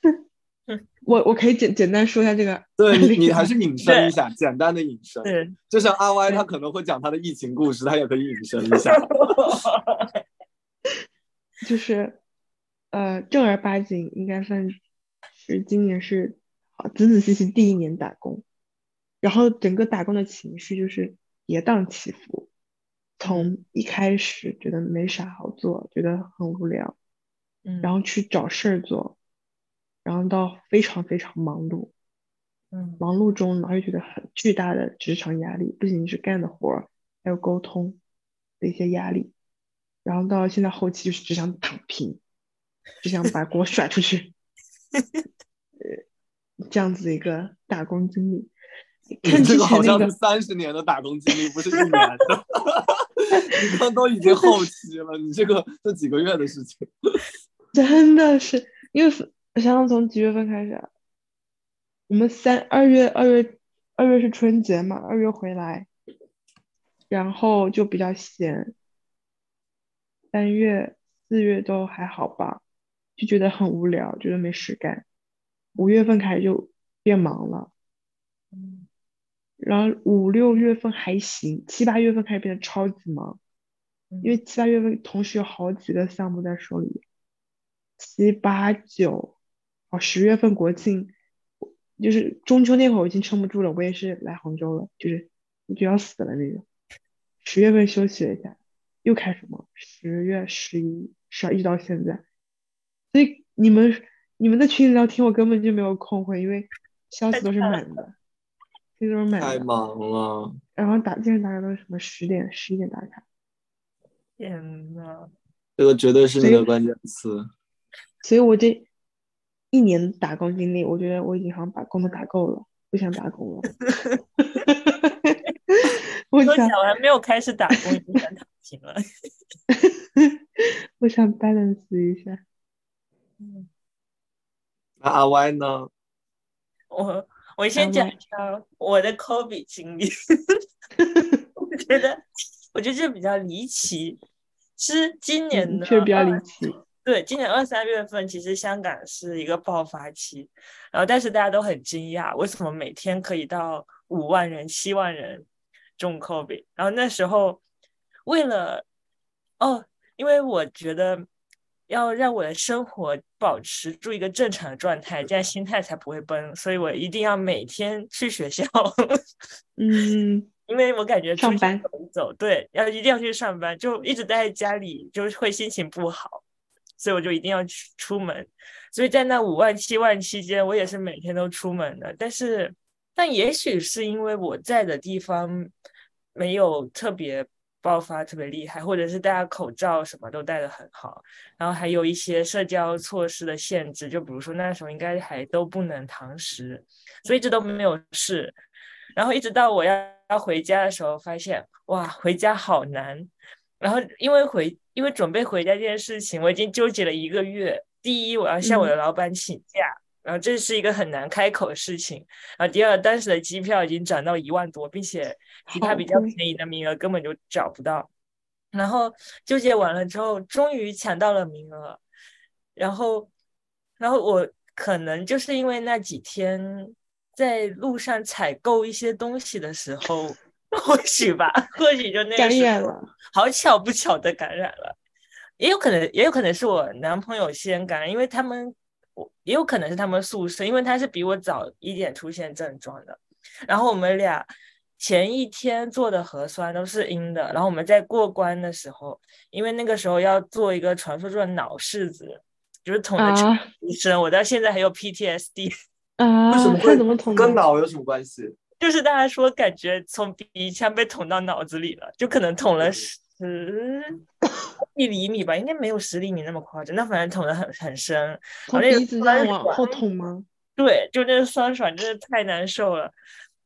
我我可以简简单说一下这个，对你你还是引申一下，简单的引申。对，就像阿 Y 他可能会讲他的疫情故事，他也可以引申一下。就是呃，正儿八经应该算是今年是啊，仔仔细细第一年打工。然后整个打工的情绪就是跌宕起伏，从一开始觉得没啥好做，觉得很无聊，嗯，然后去找事儿做，然后到非常非常忙碌，嗯，忙碌中然后又觉得很巨大的职场压力，不仅是干的活儿，还有沟通的一些压力，然后到现在后期就是只想躺平，只想把锅甩出去，呃，这样子一个打工经历。你这个好像是三十年的打工经历，不是一年的。你刚都已经后期了，你这个这几个月的事情，真的是因为想想从几月份开始，我们三二月二月二月是春节嘛，二月回来，然后就比较闲，三月四月都还好吧，就觉得很无聊，觉得没事干，五月份开始就变忙了。然后五六月份还行，七八月份开始变得超级忙，因为七八月份同时有好几个项目在手里。七八九，哦，十月份国庆，就是中秋那会儿我已经撑不住了，我也是来杭州了，就是就要死了那种。十月份休息了一下，又开始忙，十月、十一、十二一直到现在。所以你们你们在群里聊天，我根本就没有空回，因为消息都是满的。都是满的太忙了，然后打，经常打卡都是什么十点、十一点打卡。天呐，这个绝对是你的关键词。所以我这一年打工经历，我觉得我已经好像把工都打够了，不想打工了。我想我还没有开始打工，了。我想 balance 一下。嗯，那阿 Y 呢？我。我先讲一下我的 COVID 经历，我觉得我觉得这比较离奇，是今年的，确实比较离奇。对，今年二三月份其实香港是一个爆发期，然后但是大家都很惊讶，为什么每天可以到五万人、七万人中 COVID？然后那时候为了哦，因为我觉得。要让我的生活保持住一个正常的状态，这样心态才不会崩。所以我一定要每天去学校，嗯，因为我感觉上班走对，要一定要去上班，就一直待在家里就会心情不好，所以我就一定要去出门。所以在那五万七万期间，我也是每天都出门的。但是，但也许是因为我在的地方没有特别。爆发特别厉害，或者是大家口罩什么都戴的很好，然后还有一些社交措施的限制，就比如说那时候应该还都不能堂食，所以这都没有事。然后一直到我要要回家的时候，发现哇，回家好难。然后因为回因为准备回家这件事情，我已经纠结了一个月。第一，我要向我的老板请假，然后这是一个很难开口的事情。然后第二，当时的机票已经涨到一万多，并且其他比较便宜的名额根本就找不到。然后纠结完了之后，终于抢到了名额。然后，然后我可能就是因为那几天在路上采购一些东西的时候，或许吧，或许就那感染了，好巧不巧的感染了。也有可能，也有可能是我男朋友先感染，因为他们，我也有可能是他们宿舍，因为他是比我早一点出现症状的。然后我们俩前一天做的核酸都是阴的，然后我们在过关的时候，因为那个时候要做一个传说中的脑拭子。就是捅的医生，我到现在还有 PTSD 啊！为什么会怎么捅？跟脑有什么关系？就是大家说感觉从鼻腔被捅到脑子里了，就可能捅了十一厘米吧，应该没有十厘米那么夸张。那反正捅的很很深。从鼻子这样往后捅吗？对，就那个酸爽真的太难受了。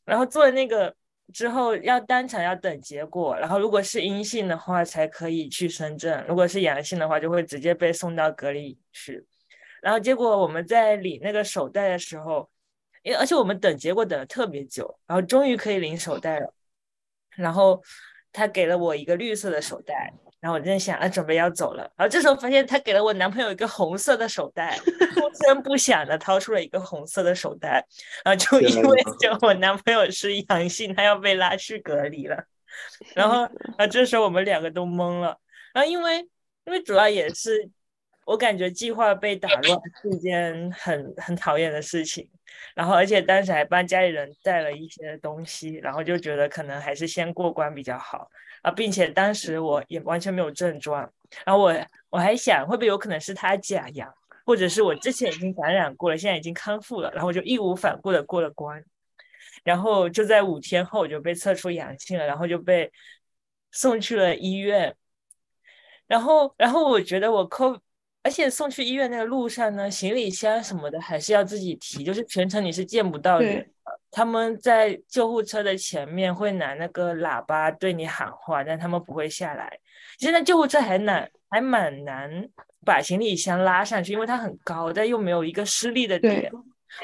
然后做那个。之后要当场要等结果，然后如果是阴性的话才可以去深圳，如果是阳性的话就会直接被送到隔离去。然后结果我们在领那个手袋的时候，因为而且我们等结果等了特别久，然后终于可以领手袋了，然后他给了我一个绿色的手袋。然后我在想，啊，准备要走了。然后这时候发现他给了我男朋友一个红色的手袋，不声不响的掏出了一个红色的手袋。然后就因为就我男朋友是阳性，他要被拉去隔离了。然后啊，这时候我们两个都懵了。然后因为因为主要也是我感觉计划被打乱 是一件很很讨厌的事情。然后而且当时还帮家里人带了一些东西，然后就觉得可能还是先过关比较好。啊，并且当时我也完全没有症状，然后我我还想会不会有可能是他假阳，或者是我之前已经感染过了，现在已经康复了，然后我就义无反顾的过了关，然后就在五天后我就被测出阳性了，然后就被送去了医院，然后然后我觉得我扣，而且送去医院那个路上呢，行李箱什么的还是要自己提，就是全程你是见不到人。他们在救护车的前面会拿那个喇叭对你喊话，但他们不会下来。现在救护车还难，还蛮难把行李箱拉上去，因为它很高，但又没有一个施力的点。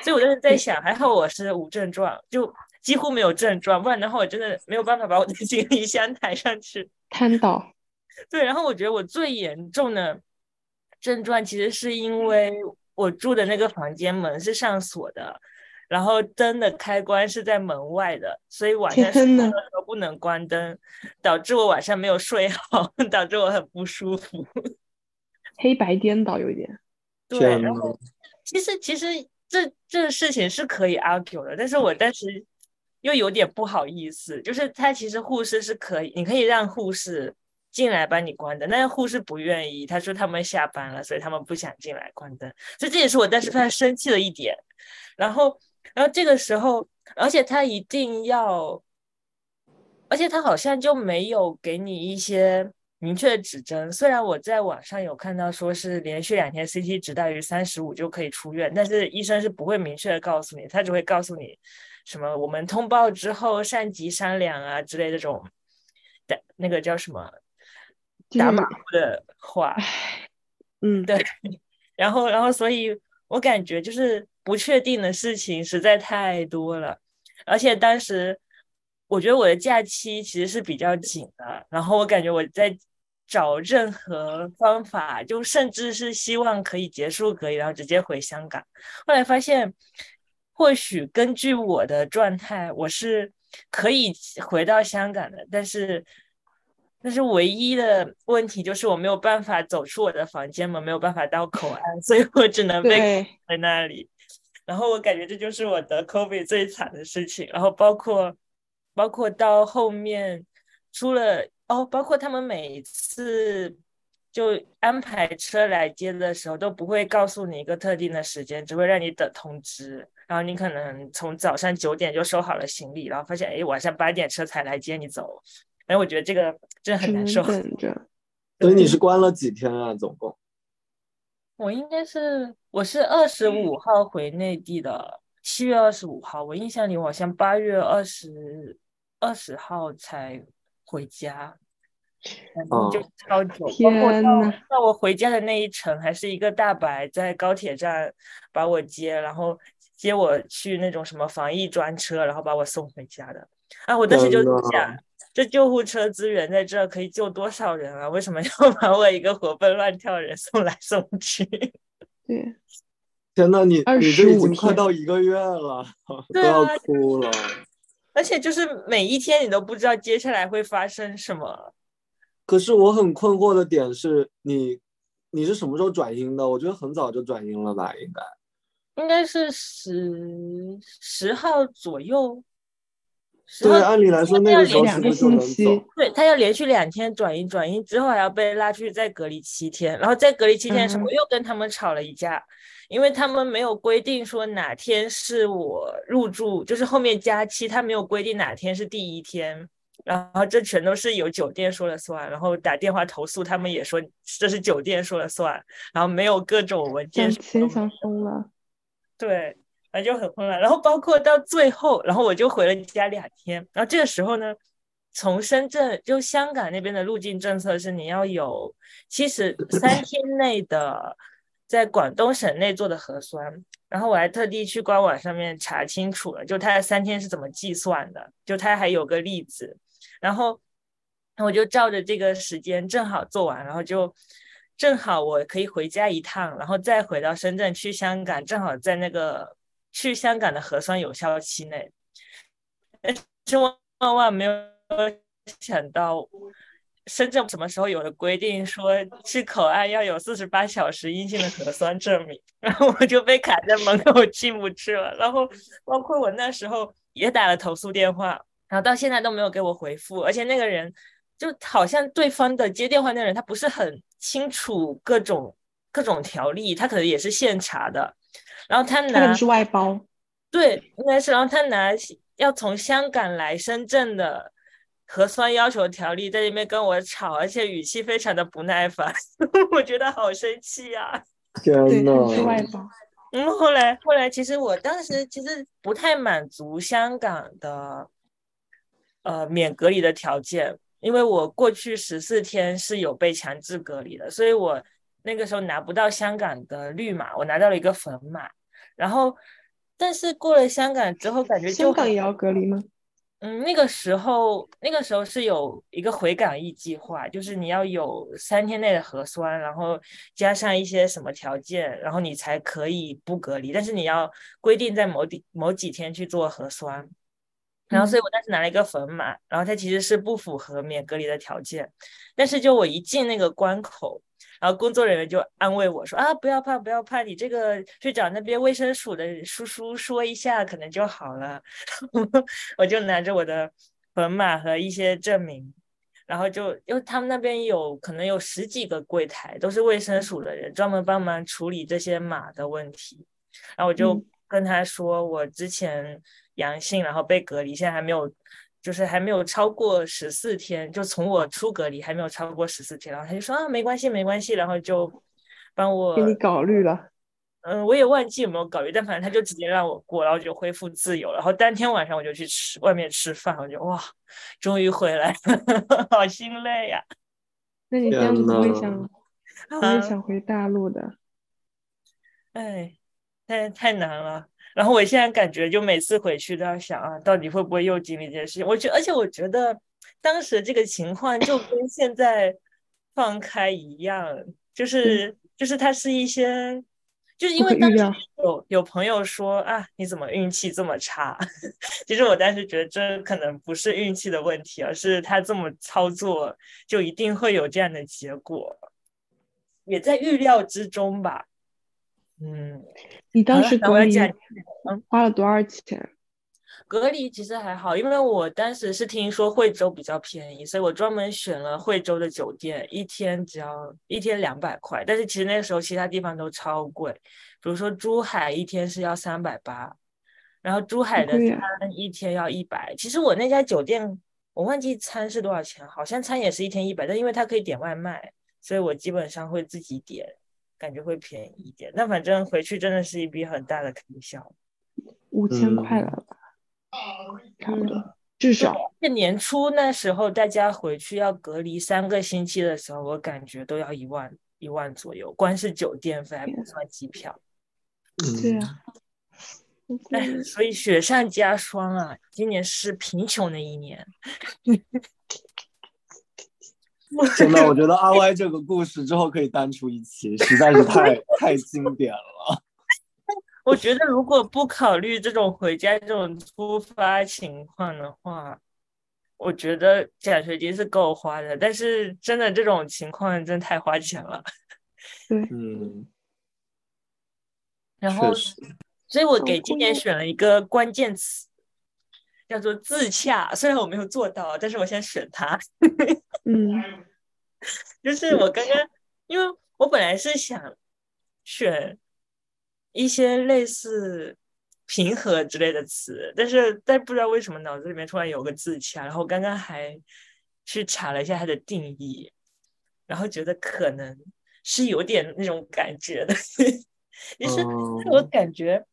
所以我就是在想，还好我是无症状，就几乎没有症状，不然的话我真的没有办法把我的 行李箱抬上去，瘫倒。对，然后我觉得我最严重的症状，其实是因为我住的那个房间门是上锁的。然后灯的开关是在门外的，所以晚上睡觉的时候不能关灯，导致我晚上没有睡好，导致我很不舒服，黑白颠倒有一点。对，然后其实其实这这个事情是可以 argue 的，但是我当时又有点不好意思，就是他其实护士是可以，你可以让护士进来帮你关灯，但是护士不愿意，他说他们下班了，所以他们不想进来关灯，所以这也是我当时非常生气的一点，然后。然后这个时候，而且他一定要，而且他好像就没有给你一些明确的指针。虽然我在网上有看到说是连续两天 CT 值大于三十五就可以出院，但是医生是不会明确的告诉你，他只会告诉你什么我们通报之后上级商量啊之类的这种的，那个叫什么打马虎的话。嗯，对。然后，然后，所以我感觉就是。不确定的事情实在太多了，而且当时我觉得我的假期其实是比较紧的，然后我感觉我在找任何方法，就甚至是希望可以结束隔离，然后直接回香港。后来发现，或许根据我的状态，我是可以回到香港的，但是。但是唯一的问题就是我没有办法走出我的房间门，没有办法到口 岸，所以我只能被在那里。然后我感觉这就是我得 COVID 最惨的事情。然后包括包括到后面出了哦，包括他们每次就安排车来接的时候都不会告诉你一个特定的时间，只会让你等通知。然后你可能从早上九点就收好了行李，然后发现哎晚上八点车才来接你走。哎，我觉得这个真的很难受。所以你是关了几天啊？总共？我应该是我是二十五号回内地的，七月二十五号，我印象里我好像八月二十二十号才回家，反正就超久。包括到到我回家的那一程，还是一个大白在高铁站把我接，然后接我去那种什么防疫专车，然后把我送回家的。啊，我当时就想，这救护车资源在这可以救多少人啊？为什么要 把我一个活蹦乱跳的人送来送去？对。天呐，你你这已经快到一个月了，都要哭了。而且就是每一天你都不知道接下来会发生什么。可是我很困惑的点是你，你是什么时候转阴的？我觉得很早就转阴了吧，应该。应该是十十号左右。对，按理来说那个时候是不是就能走？对他要连续两天转移，转移之后还要被拉出去再隔离七天，然后再隔离七天的时候，我又跟他们吵了一架。因为他们没有规定说哪天是我入住，就是后面加期，他没有规定哪天是第一天，然后这全都是由酒店说了算，然后打电话投诉，他们也说这是酒店说了算，然后没有各种文件。先想疯了。对，反正就很混乱。然后包括到最后，然后我就回了家两天，然后这个时候呢，从深圳就香港那边的入境政策是你要有七十 三天内的。在广东省内做的核酸，然后我还特地去官网上面查清楚了，就它的三天是怎么计算的，就它还有个例子，然后我就照着这个时间正好做完，然后就正好我可以回家一趟，然后再回到深圳去香港，正好在那个去香港的核酸有效期内，千万万万没有想到。深圳什么时候有的规定说去口岸要有四十八小时阴性的核酸证明，然后我就被卡在门口进不去了。然后包括我那时候也打了投诉电话，然后到现在都没有给我回复。而且那个人就好像对方的接电话那个人他不是很清楚各种各种条例，他可能也是现查的。然后他拿是外包，对，应该是。然后他拿要从香港来深圳的。核酸要求条例在那边跟我吵，而且语气非常的不耐烦，我觉得好生气啊！天呐！嗯，后来后来，其实我当时其实不太满足香港的呃免隔离的条件，因为我过去十四天是有被强制隔离的，所以我那个时候拿不到香港的绿码，我拿到了一个粉码。然后，但是过了香港之后，感觉香港也要隔离吗？嗯，那个时候，那个时候是有一个回港易计划，就是你要有三天内的核酸，然后加上一些什么条件，然后你才可以不隔离。但是你要规定在某几某几天去做核酸，然后所以我当时拿了一个粉码，然后它其实是不符合免隔离的条件，但是就我一进那个关口。然后工作人员就安慰我说：“啊，不要怕，不要怕，你这个去找那边卫生署的叔叔说一下，可能就好了。”我就拿着我的本码和一些证明，然后就因为他们那边有可能有十几个柜台，都是卫生署的人专门帮忙处理这些码的问题。然后我就跟他说，我之前阳性，然后被隔离，现在还没有。就是还没有超过十四天，就从我出隔离还没有超过十四天，然后他就说啊，没关系，没关系，然后就帮我给你搞虑了。嗯，我也忘记有没有搞虑，但反正他就直接让我过，然后就恢复自由。然后当天晚上我就去吃外面吃饭，我就哇，终于回来了，好心累呀。那你这样子会想，会想回大陆的？哎，太太难了。然后我现在感觉，就每次回去都要想啊，到底会不会又经历这件事情？我觉，而且我觉得当时这个情况就跟现在放开一样，就是就是它是一些，就是因为当时有有朋友说啊，你怎么运气这么差？其实我当时觉得这可能不是运气的问题，而是他这么操作就一定会有这样的结果，也在预料之中吧。嗯，你当时隔离花了多少钱？隔离其实还好，因为我当时是听说惠州比较便宜，所以我专门选了惠州的酒店，一天只要一天两百块。但是其实那个时候其他地方都超贵，比如说珠海一天是要三百八，然后珠海的餐一天要一百。其实我那家酒店我忘记餐是多少钱，好像餐也是一天一百，但因为它可以点外卖，所以我基本上会自己点。感觉会便宜一点，但反正回去真的是一笔很大的开销。五千块了吧，差不多，至少。这年初那时候大家回去要隔离三个星期的时候，我感觉都要一万一万左右，光是酒店费还不算机票。对啊。哎，所以雪上加霜啊！今年是贫穷的一年。真的，我觉得阿歪这个故事之后可以单出一期，实在是太 太经典了。我觉得如果不考虑这种回家这种突发情况的话，我觉得奖学金是够花的。但是真的这种情况真太花钱了。对，嗯。然后。所以我给今年选了一个关键词，叫做自洽。虽然我没有做到，但是我先选它。嗯，就是我刚刚，因为我本来是想选一些类似平和之类的词，但是但不知道为什么脑子里面突然有个自洽，然后刚刚还去查了一下它的定义，然后觉得可能是有点那种感觉的，就是我感觉。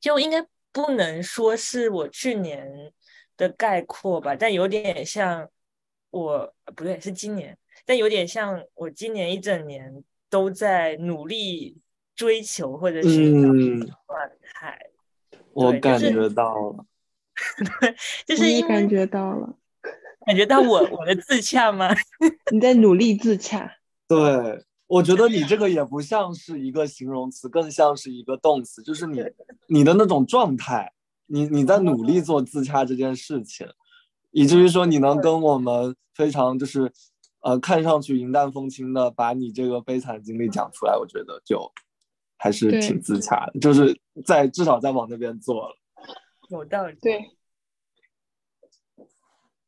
就应该不能说是我去年的概括吧，但有点像我不对，是今年，但有点像我今年一整年都在努力追求或者是状态。我感觉到了，对，就是你感觉到了，感觉到我我的自洽吗？你在努力自洽，对。我觉得你这个也不像是一个形容词，更像是一个动词，就是你你的那种状态，你你在努力做自洽这件事情，以至于说你能跟我们非常就是，呃，看上去云淡风轻的把你这个悲惨经历讲出来，我觉得就还是挺自洽的，就是在至少在往那边做了，有道理。对。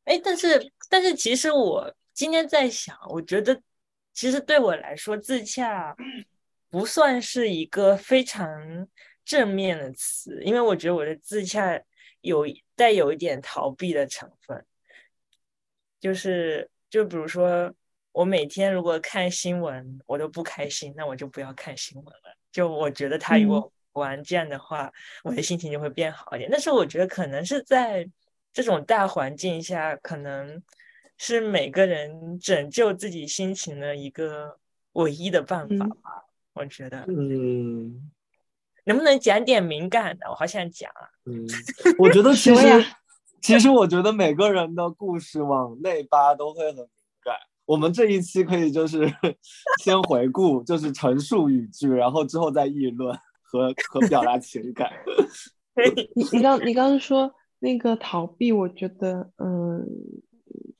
哎，但是但是其实我今天在想，我觉得。其实对我来说，自洽不算是一个非常正面的词，因为我觉得我的自洽有带有一点逃避的成分。就是，就比如说，我每天如果看新闻，我都不开心，那我就不要看新闻了。就我觉得他与我玩这样的话，我的心情就会变好一点。但是我觉得可能是在这种大环境下，可能。是每个人拯救自己心情的一个唯一的办法吧？我觉得，嗯，能不能讲点敏感的？我好想讲啊。嗯，我觉得其 实，其实我觉得每个人的故事往内扒都会很敏感。我们这一期可以就是 先回顾，就是陈述语句，然后之后再议论和和表达情感。你你刚你刚刚说那个逃避，我觉得，嗯。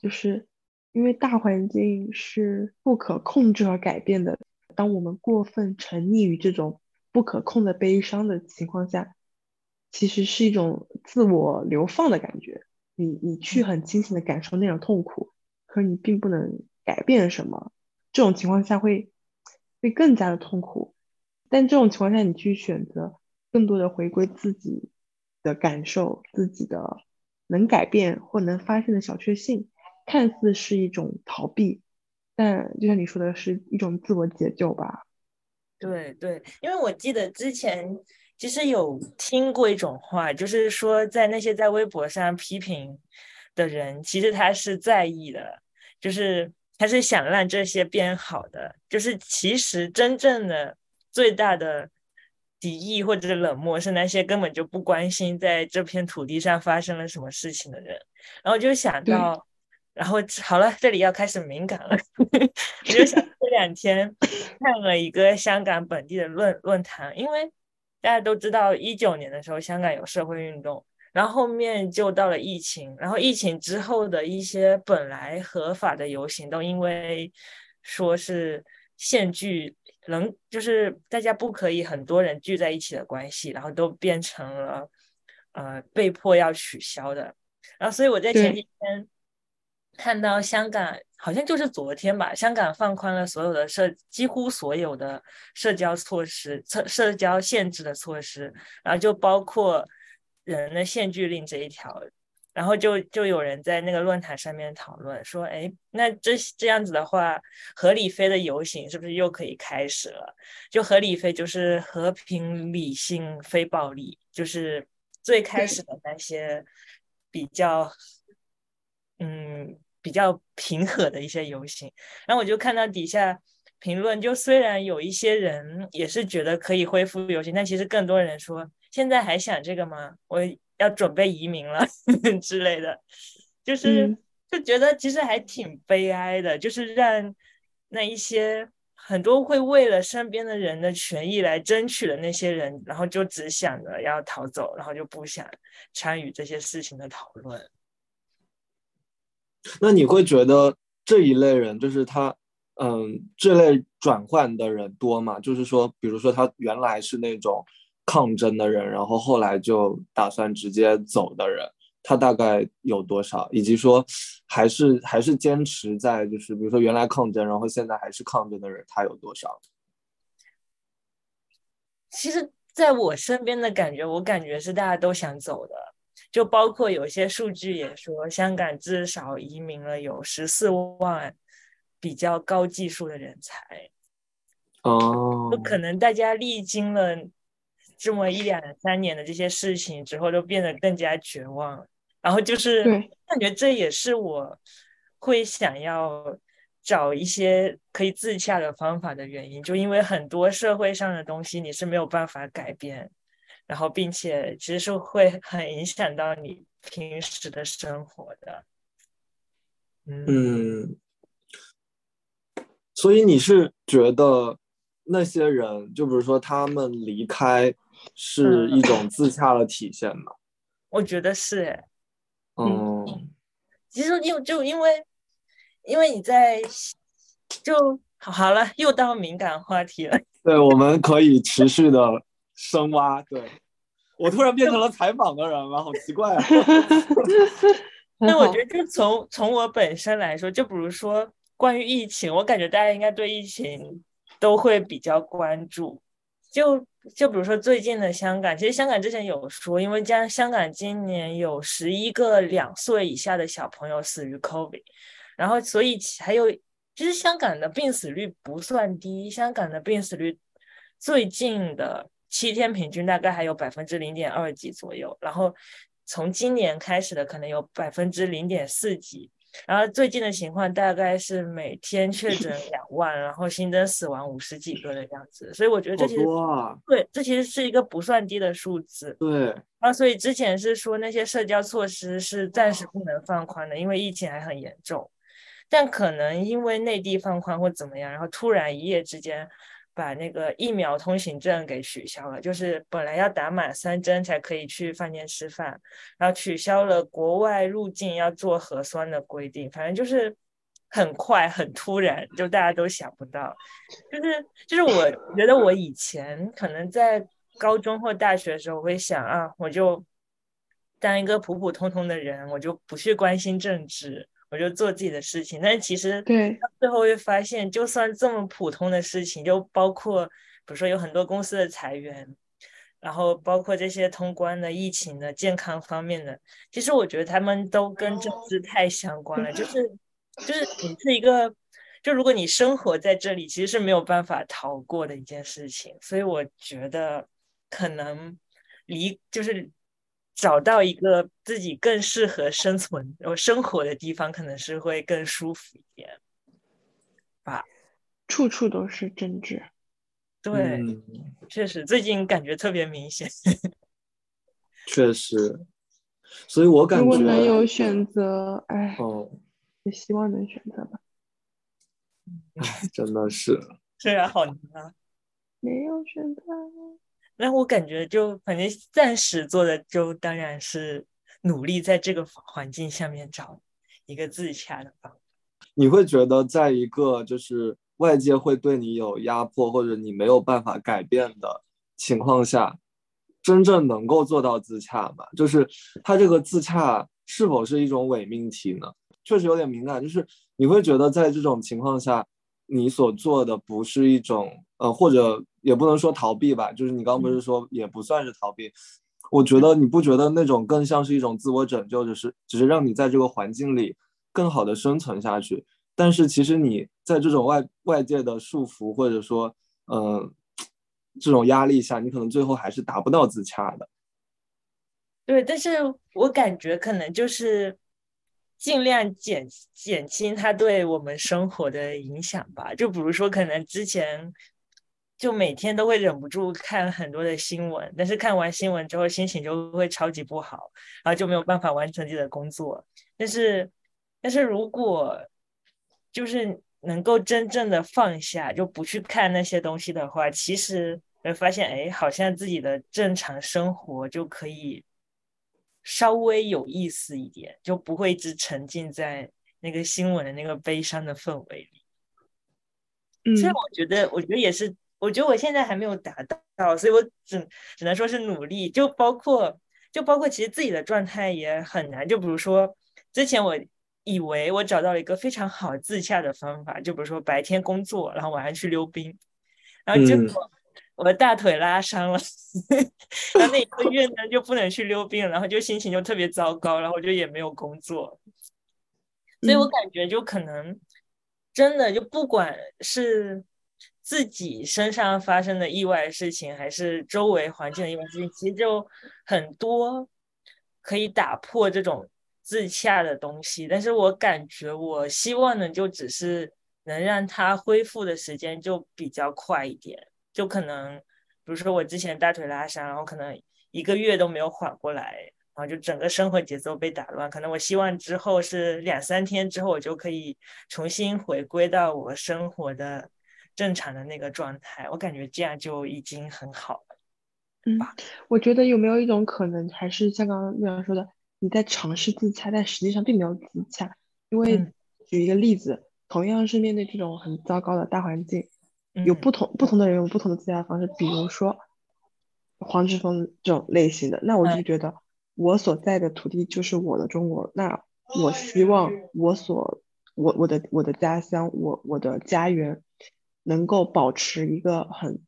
就是因为大环境是不可控制和改变的，当我们过分沉溺于这种不可控的悲伤的情况下，其实是一种自我流放的感觉。你你去很清醒的感受那种痛苦，可你并不能改变什么。这种情况下会会更加的痛苦。但这种情况下，你去选择更多的回归自己的感受，自己的能改变或能发现的小确幸。看似是一种逃避，但就像你说的，是一种自我解救吧。对对，因为我记得之前其实有听过一种话，就是说在那些在微博上批评的人，其实他是在意的，就是他是想让这些变好的，就是其实真正的最大的敌意或者冷漠是那些根本就不关心在这片土地上发生了什么事情的人，然后就想到。然后好了，这里要开始敏感了。我就想这两天看了一个香港本地的论论坛，因为大家都知道，一九年的时候香港有社会运动，然后后面就到了疫情，然后疫情之后的一些本来合法的游行，都因为说是限聚能，就是大家不可以很多人聚在一起的关系，然后都变成了呃被迫要取消的。然后所以我在前几天。看到香港好像就是昨天吧，香港放宽了所有的社，几乎所有的社交措施、社社交限制的措施，然后就包括人的限聚令这一条，然后就就有人在那个论坛上面讨论说，哎，那这这样子的话，合理非的游行是不是又可以开始了？就合理非就是和平、理性、非暴力，就是最开始的那些比较，嗯，比较平和的一些游行。然后我就看到底下评论，就虽然有一些人也是觉得可以恢复游行，但其实更多人说，现在还想这个吗？我。要准备移民了 之类的，就是就觉得其实还挺悲哀的，就是让那一些很多会为了身边的人的权益来争取的那些人，然后就只想着要逃走，然后就不想参与这些事情的讨论。那你会觉得这一类人，就是他，嗯，这类转换的人多吗？就是说，比如说他原来是那种。抗争的人，然后后来就打算直接走的人，他大概有多少？以及说，还是还是坚持在，就是比如说原来抗争，然后现在还是抗争的人，他有多少？其实，在我身边的感觉，我感觉是大家都想走的，就包括有些数据也说，香港至少移民了有十四万比较高技术的人才。哦，就可能大家历经了。这么一两三年的这些事情之后，都变得更加绝望。然后就是感觉这也是我会想要找一些可以自洽的方法的原因，就因为很多社会上的东西你是没有办法改变，然后并且其实是会很 影响到你平时的生活的。嗯，所以你是觉得那些人，就比如说他们离开。是一种自洽的体现吗？我觉得是，哎，嗯，其实因就因为因为你在就好好了，又到敏感话题了。对，我们可以持续的深挖。对，我突然变成了采访的人了，好奇怪啊！那我觉得，就从从我本身来说，就比如说关于疫情，我感觉大家应该对疫情都会比较关注，就。就比如说最近的香港，其实香港之前有说，因为将香港今年有十一个两岁以下的小朋友死于 COVID，然后所以还有，其实香港的病死率不算低，香港的病死率最近的七天平均大概还有百分之零点二几左右，然后从今年开始的可能有百分之零点四几。然后最近的情况大概是每天确诊 两万，然后新增死亡五十几个的样子，所以我觉得这其实对，这其实是一个不算低的数字。对，啊，所以之前是说那些社交措施是暂时不能放宽的，因为疫情还很严重，但可能因为内地放宽或怎么样，然后突然一夜之间。把那个疫苗通行证给取消了，就是本来要打满三针才可以去饭店吃饭，然后取消了国外入境要做核酸的规定，反正就是很快很突然，就大家都想不到，就是就是我 觉得我以前可能在高中或大学的时候，我会想啊，我就当一个普普通通的人，我就不去关心政治。我就做自己的事情，但是其实对最后会发现，就算这么普通的事情，就包括比如说有很多公司的裁员，然后包括这些通关的、疫情的、健康方面的，其实我觉得他们都跟政治太相关了。就是 就是你是一个，就如果你生活在这里，其实是没有办法逃过的一件事情。所以我觉得可能离就是。找到一个自己更适合生存、然后生活的地方，可能是会更舒服一点吧。处处都是政治，对，确实最近感觉特别明显。确实，所以我感觉如果能有选择，哎，也希望能选择吧。哎，真的是，虽然好难啊，没有选择。那我感觉就反正暂时做的就当然是努力在这个环境下面找一个自洽的方。你会觉得在一个就是外界会对你有压迫或者你没有办法改变的情况下，真正能够做到自洽吗？就是它这个自洽是否是一种伪命题呢？确实有点敏感。就是你会觉得在这种情况下，你所做的不是一种呃或者。也不能说逃避吧，就是你刚刚不是说也不算是逃避，我觉得你不觉得那种更像是一种自我拯救，就是只是让你在这个环境里更好的生存下去。但是其实你在这种外外界的束缚或者说嗯这种压力下，你可能最后还是达不到自洽的。对，但是我感觉可能就是尽量减减轻它对我们生活的影响吧。就比如说，可能之前就每天都会忍不住看很多的新闻，但是看完新闻之后心情就会超级不好，然后就没有办法完成自己的工作。但是，但是如果就是能够真正的放下，就不去看那些东西的话，其实会发现，哎，好像自己的正常生活就可以。稍微有意思一点，就不会一直沉浸在那个新闻的那个悲伤的氛围里。嗯，所以我觉得，我觉得也是，我觉得我现在还没有达到，所以我只只能说是努力。就包括，就包括，其实自己的状态也很难。就比如说，之前我以为我找到了一个非常好自洽的方法，就比如说白天工作，然后晚上去溜冰，然后结果。我的大腿拉伤了，然后那一个月呢就不能去溜冰，然后就心情就特别糟糕，然后我就也没有工作，所以我感觉就可能真的就不管是自己身上发生的意外事情，还是周围环境的意外事情，其实就很多可以打破这种自洽的东西。但是我感觉我希望呢，就只是能让它恢复的时间就比较快一点。就可能，比如说我之前大腿拉伤，然后可能一个月都没有缓过来，然后就整个生活节奏被打乱。可能我希望之后是两三天之后，我就可以重新回归到我生活的正常的那个状态。我感觉这样就已经很好了。嗯，我觉得有没有一种可能，还是像刚刚月亮说的，你在尝试自洽，但实际上并没有自洽。因为举一个例子，同样是面对这种很糟糕的大环境。有不同不同的人有不同的自洽方式，比如说黄志峰这种类型的，那我就觉得我所在的土地就是我的中国，那我希望我所我我的我的家乡，我我的家园能够保持一个很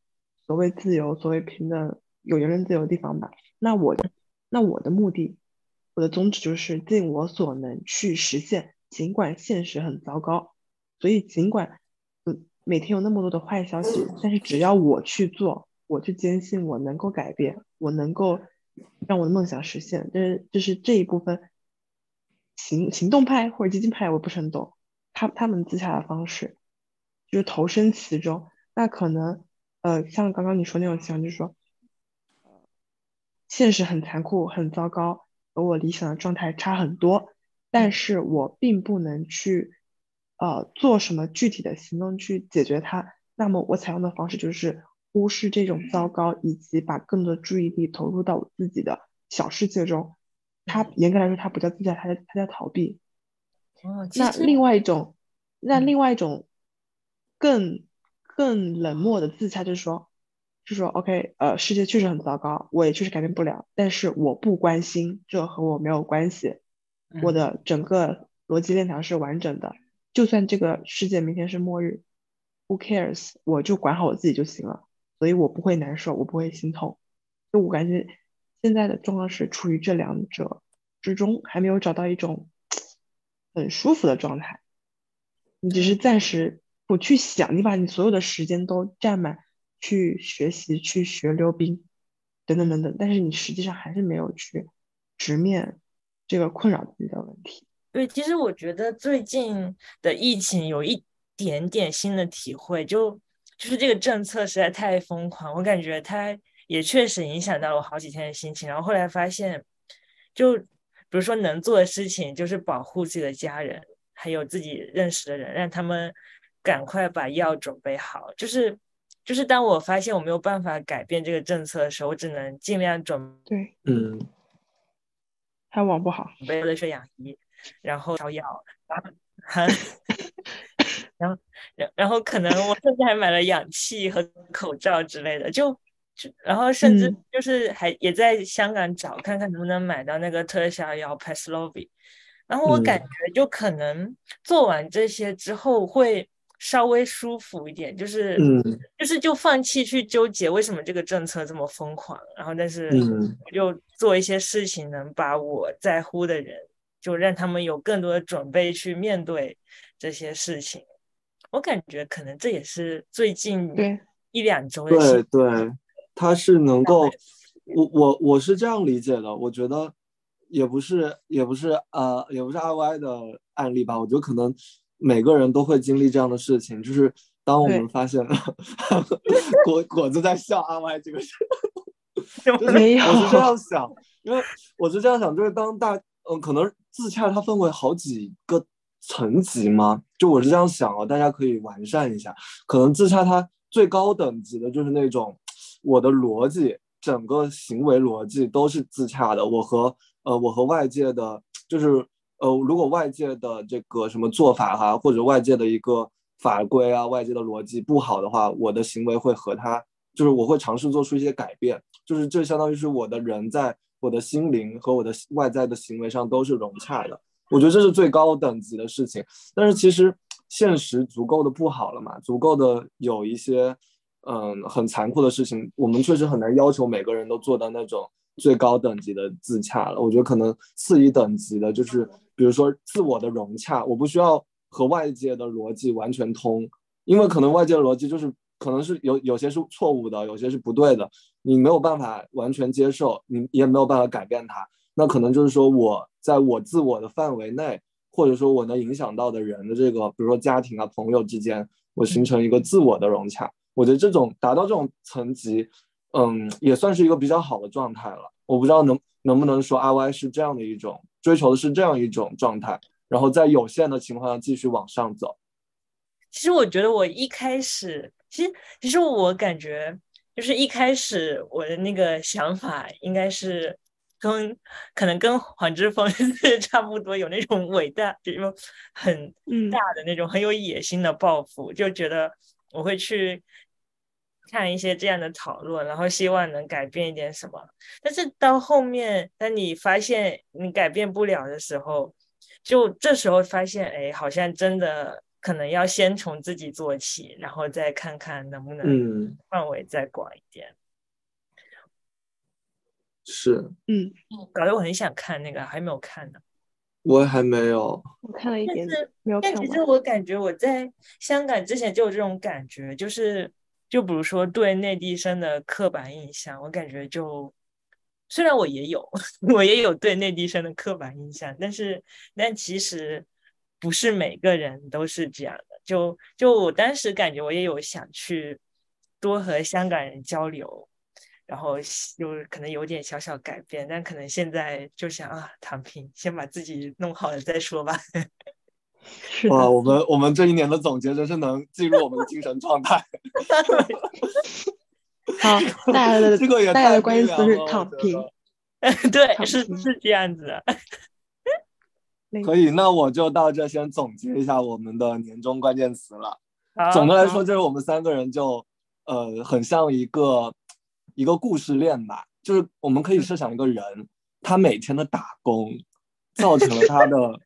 所谓自由、所谓平等、有言论自由的地方吧。那我那我的目的，我的宗旨就是尽我所能去实现，尽管现实很糟糕，所以尽管。每天有那么多的坏消息，但是只要我去做，我去坚信我能够改变，我能够让我的梦想实现。就是就是这一部分行行动派或者激进派，我不是很懂他他们自洽的方式，就是投身其中。那可能呃，像刚刚你说那种情况，就是说现实很残酷、很糟糕，和我理想的状态差很多，但是我并不能去。呃，做什么具体的行动去解决它？那么我采用的方式就是忽视这种糟糕，以及把更多的注意力投入到我自己的小世界中。它严格来说，它不叫自洽，它叫它叫逃避。哦，那另外一种，那另外一种更更冷漠的自洽，就是说，就是说，OK，呃，世界确实很糟糕，我也确实改变不了，但是我不关心，这和我没有关系。我的整个逻辑链条是完整的。就算这个世界明天是末日，Who cares？我就管好我自己就行了，所以我不会难受，我不会心痛。就我感觉现在的状况是处于这两者之中，还没有找到一种很舒服的状态。你只是暂时不去想，你把你所有的时间都占满去学习、去学溜冰等等等等，但是你实际上还是没有去直面这个困扰自己的问题。对，其实我觉得最近的疫情有一点点新的体会，就就是这个政策实在太疯狂，我感觉它也确实影响到我好几天的心情。然后后来发现，就比如说能做的事情就是保护自己的家人，还有自己认识的人，让他们赶快把药准备好。就是就是当我发现我没有办法改变这个政策的时候，我只能尽量准对，嗯，还网不好，准备热血氧仪。然后烧药，然后，然后，然然后可能我甚至还买了氧气和口罩之类的，就就然后甚至就是还也在香港找看看能不能买到那个特效药 Paxlovid，然后我感觉就可能做完这些之后会稍微舒服一点，就是嗯。就是就放弃去纠结为什么这个政策这么疯狂，然后但是嗯。我就做一些事情，能把我在乎的人，就让他们有更多的准备去面对这些事情。我感觉可能这也是最近对一两周的对事。对对，他是能够，我我我是这样理解的，我觉得也不是也不是呃也不是 RY 的案例吧，我觉得可能每个人都会经历这样的事情，就是当我们发现 果果子在笑 RY 这个事，就就是没有我是这样想，因为我是这样想，就是当大嗯、可能自洽它分为好几个层级吗，就我是这样想哦，大家可以完善一下。可能自洽它最高等级的就是那种我的逻辑，整个行为逻辑都是自洽的，我和呃我和外界的，就是呃如果外界的这个什么做法哈，或者外界的一个法规啊，外界的逻辑不好的话，我的行为会和它，就是我会尝试做出一些改变，就是这相当于是我的人在我的心灵和我的外在的行为上都是融洽的。我觉得这是最高等级的事情，但是其实现实足够的不好了嘛，足够的有一些嗯很残酷的事情，我们确实很难要求每个人都做到那种最高等级的自洽了。我觉得可能次一等级的就是，比如说自我的融洽，我不需要和外界的逻辑完全通，因为可能外界的逻辑就是可能是有有些是错误的，有些是不对的，你没有办法完全接受，你也没有办法改变它。那可能就是说我在我自我的范围内，或者说我能影响到的人的这个，比如说家庭啊、朋友之间，我形成一个自我的融洽。我觉得这种达到这种层级，嗯，也算是一个比较好的状态了。我不知道能能不能说阿 Y 是这样的一种追求的是这样一种状态，然后在有限的情况下继续往上走。其实我觉得我一开始，其实其实我感觉就是一开始我的那个想法应该是跟可能跟黄之锋 差不多，有那种伟大，就种很嗯大的那种很有野心的抱负，就觉得我会去看一些这样的讨论，然后希望能改变一点什么。但是到后面，当你发现你改变不了的时候，就这时候发现，哎，好像真的可能要先从自己做起，然后再看看能不能嗯，范围再广一点。是嗯，搞得我很想看那个，还没有看呢。我还没有。我看了一点，但是没有看但其实。我感觉我在香港之前就有这种感觉，就是就比如说对内地生的刻板印象，我感觉就虽然我也有，我也有对内地生的刻板印象，但是但其实不是每个人都是这样的。就就我当时感觉我也有想去多和香港人交流。然后有可能有点小小改变，但可能现在就想啊，躺平，先把自己弄好了再说吧。哇，是的，我们我们这一年的总结真是能进入我们的精神状态。好，大家的这个也大家的关键词是躺平得。对，是是这样子的。可以，那我就到这先总结一下我们的年终关键词了。总的来说，就是我们三个人就呃很像一个一个故事链吧，就是我们可以设想一个人，他每天的打工，造成了他的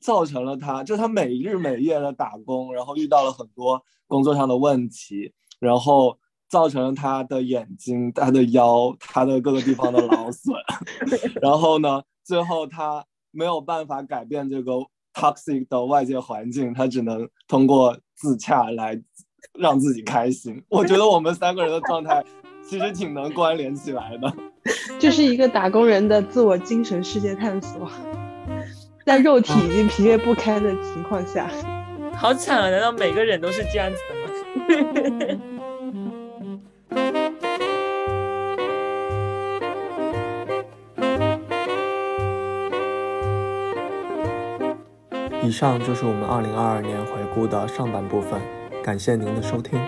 造成了他，就他每日每夜的打工，然后遇到了很多工作上的问题，然后造成了他的眼睛、他的腰、他的各个地方的劳损，然后呢，最后他没有办法改变这个 toxic 的外界环境，他只能通过自洽来让自己开心。我觉得我们三个人的状态其实挺能关联起来的。这是一个打工人的自我精神世界探索，在肉体已经疲惫不堪的情况下，好惨啊！难道每个人都是这样子的吗？以上就是我们二零二二年回顾的上半部分，感谢您的收听。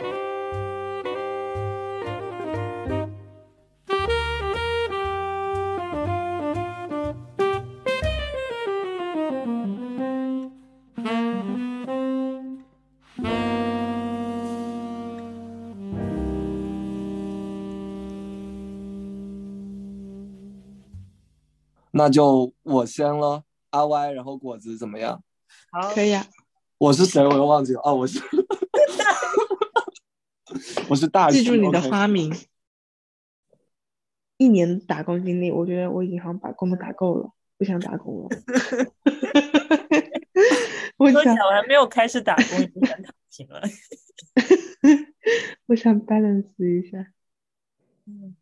那就我先了，阿歪，然后果子怎么样？好，可以啊。我是谁？我又忘记了。哦，我是 我是大记住你的花名。一年打工经历，我觉得我已经好像把工都打够了，不想打工了。我想我还没有开始打工，已经想躺平了。我想 balance 一下。嗯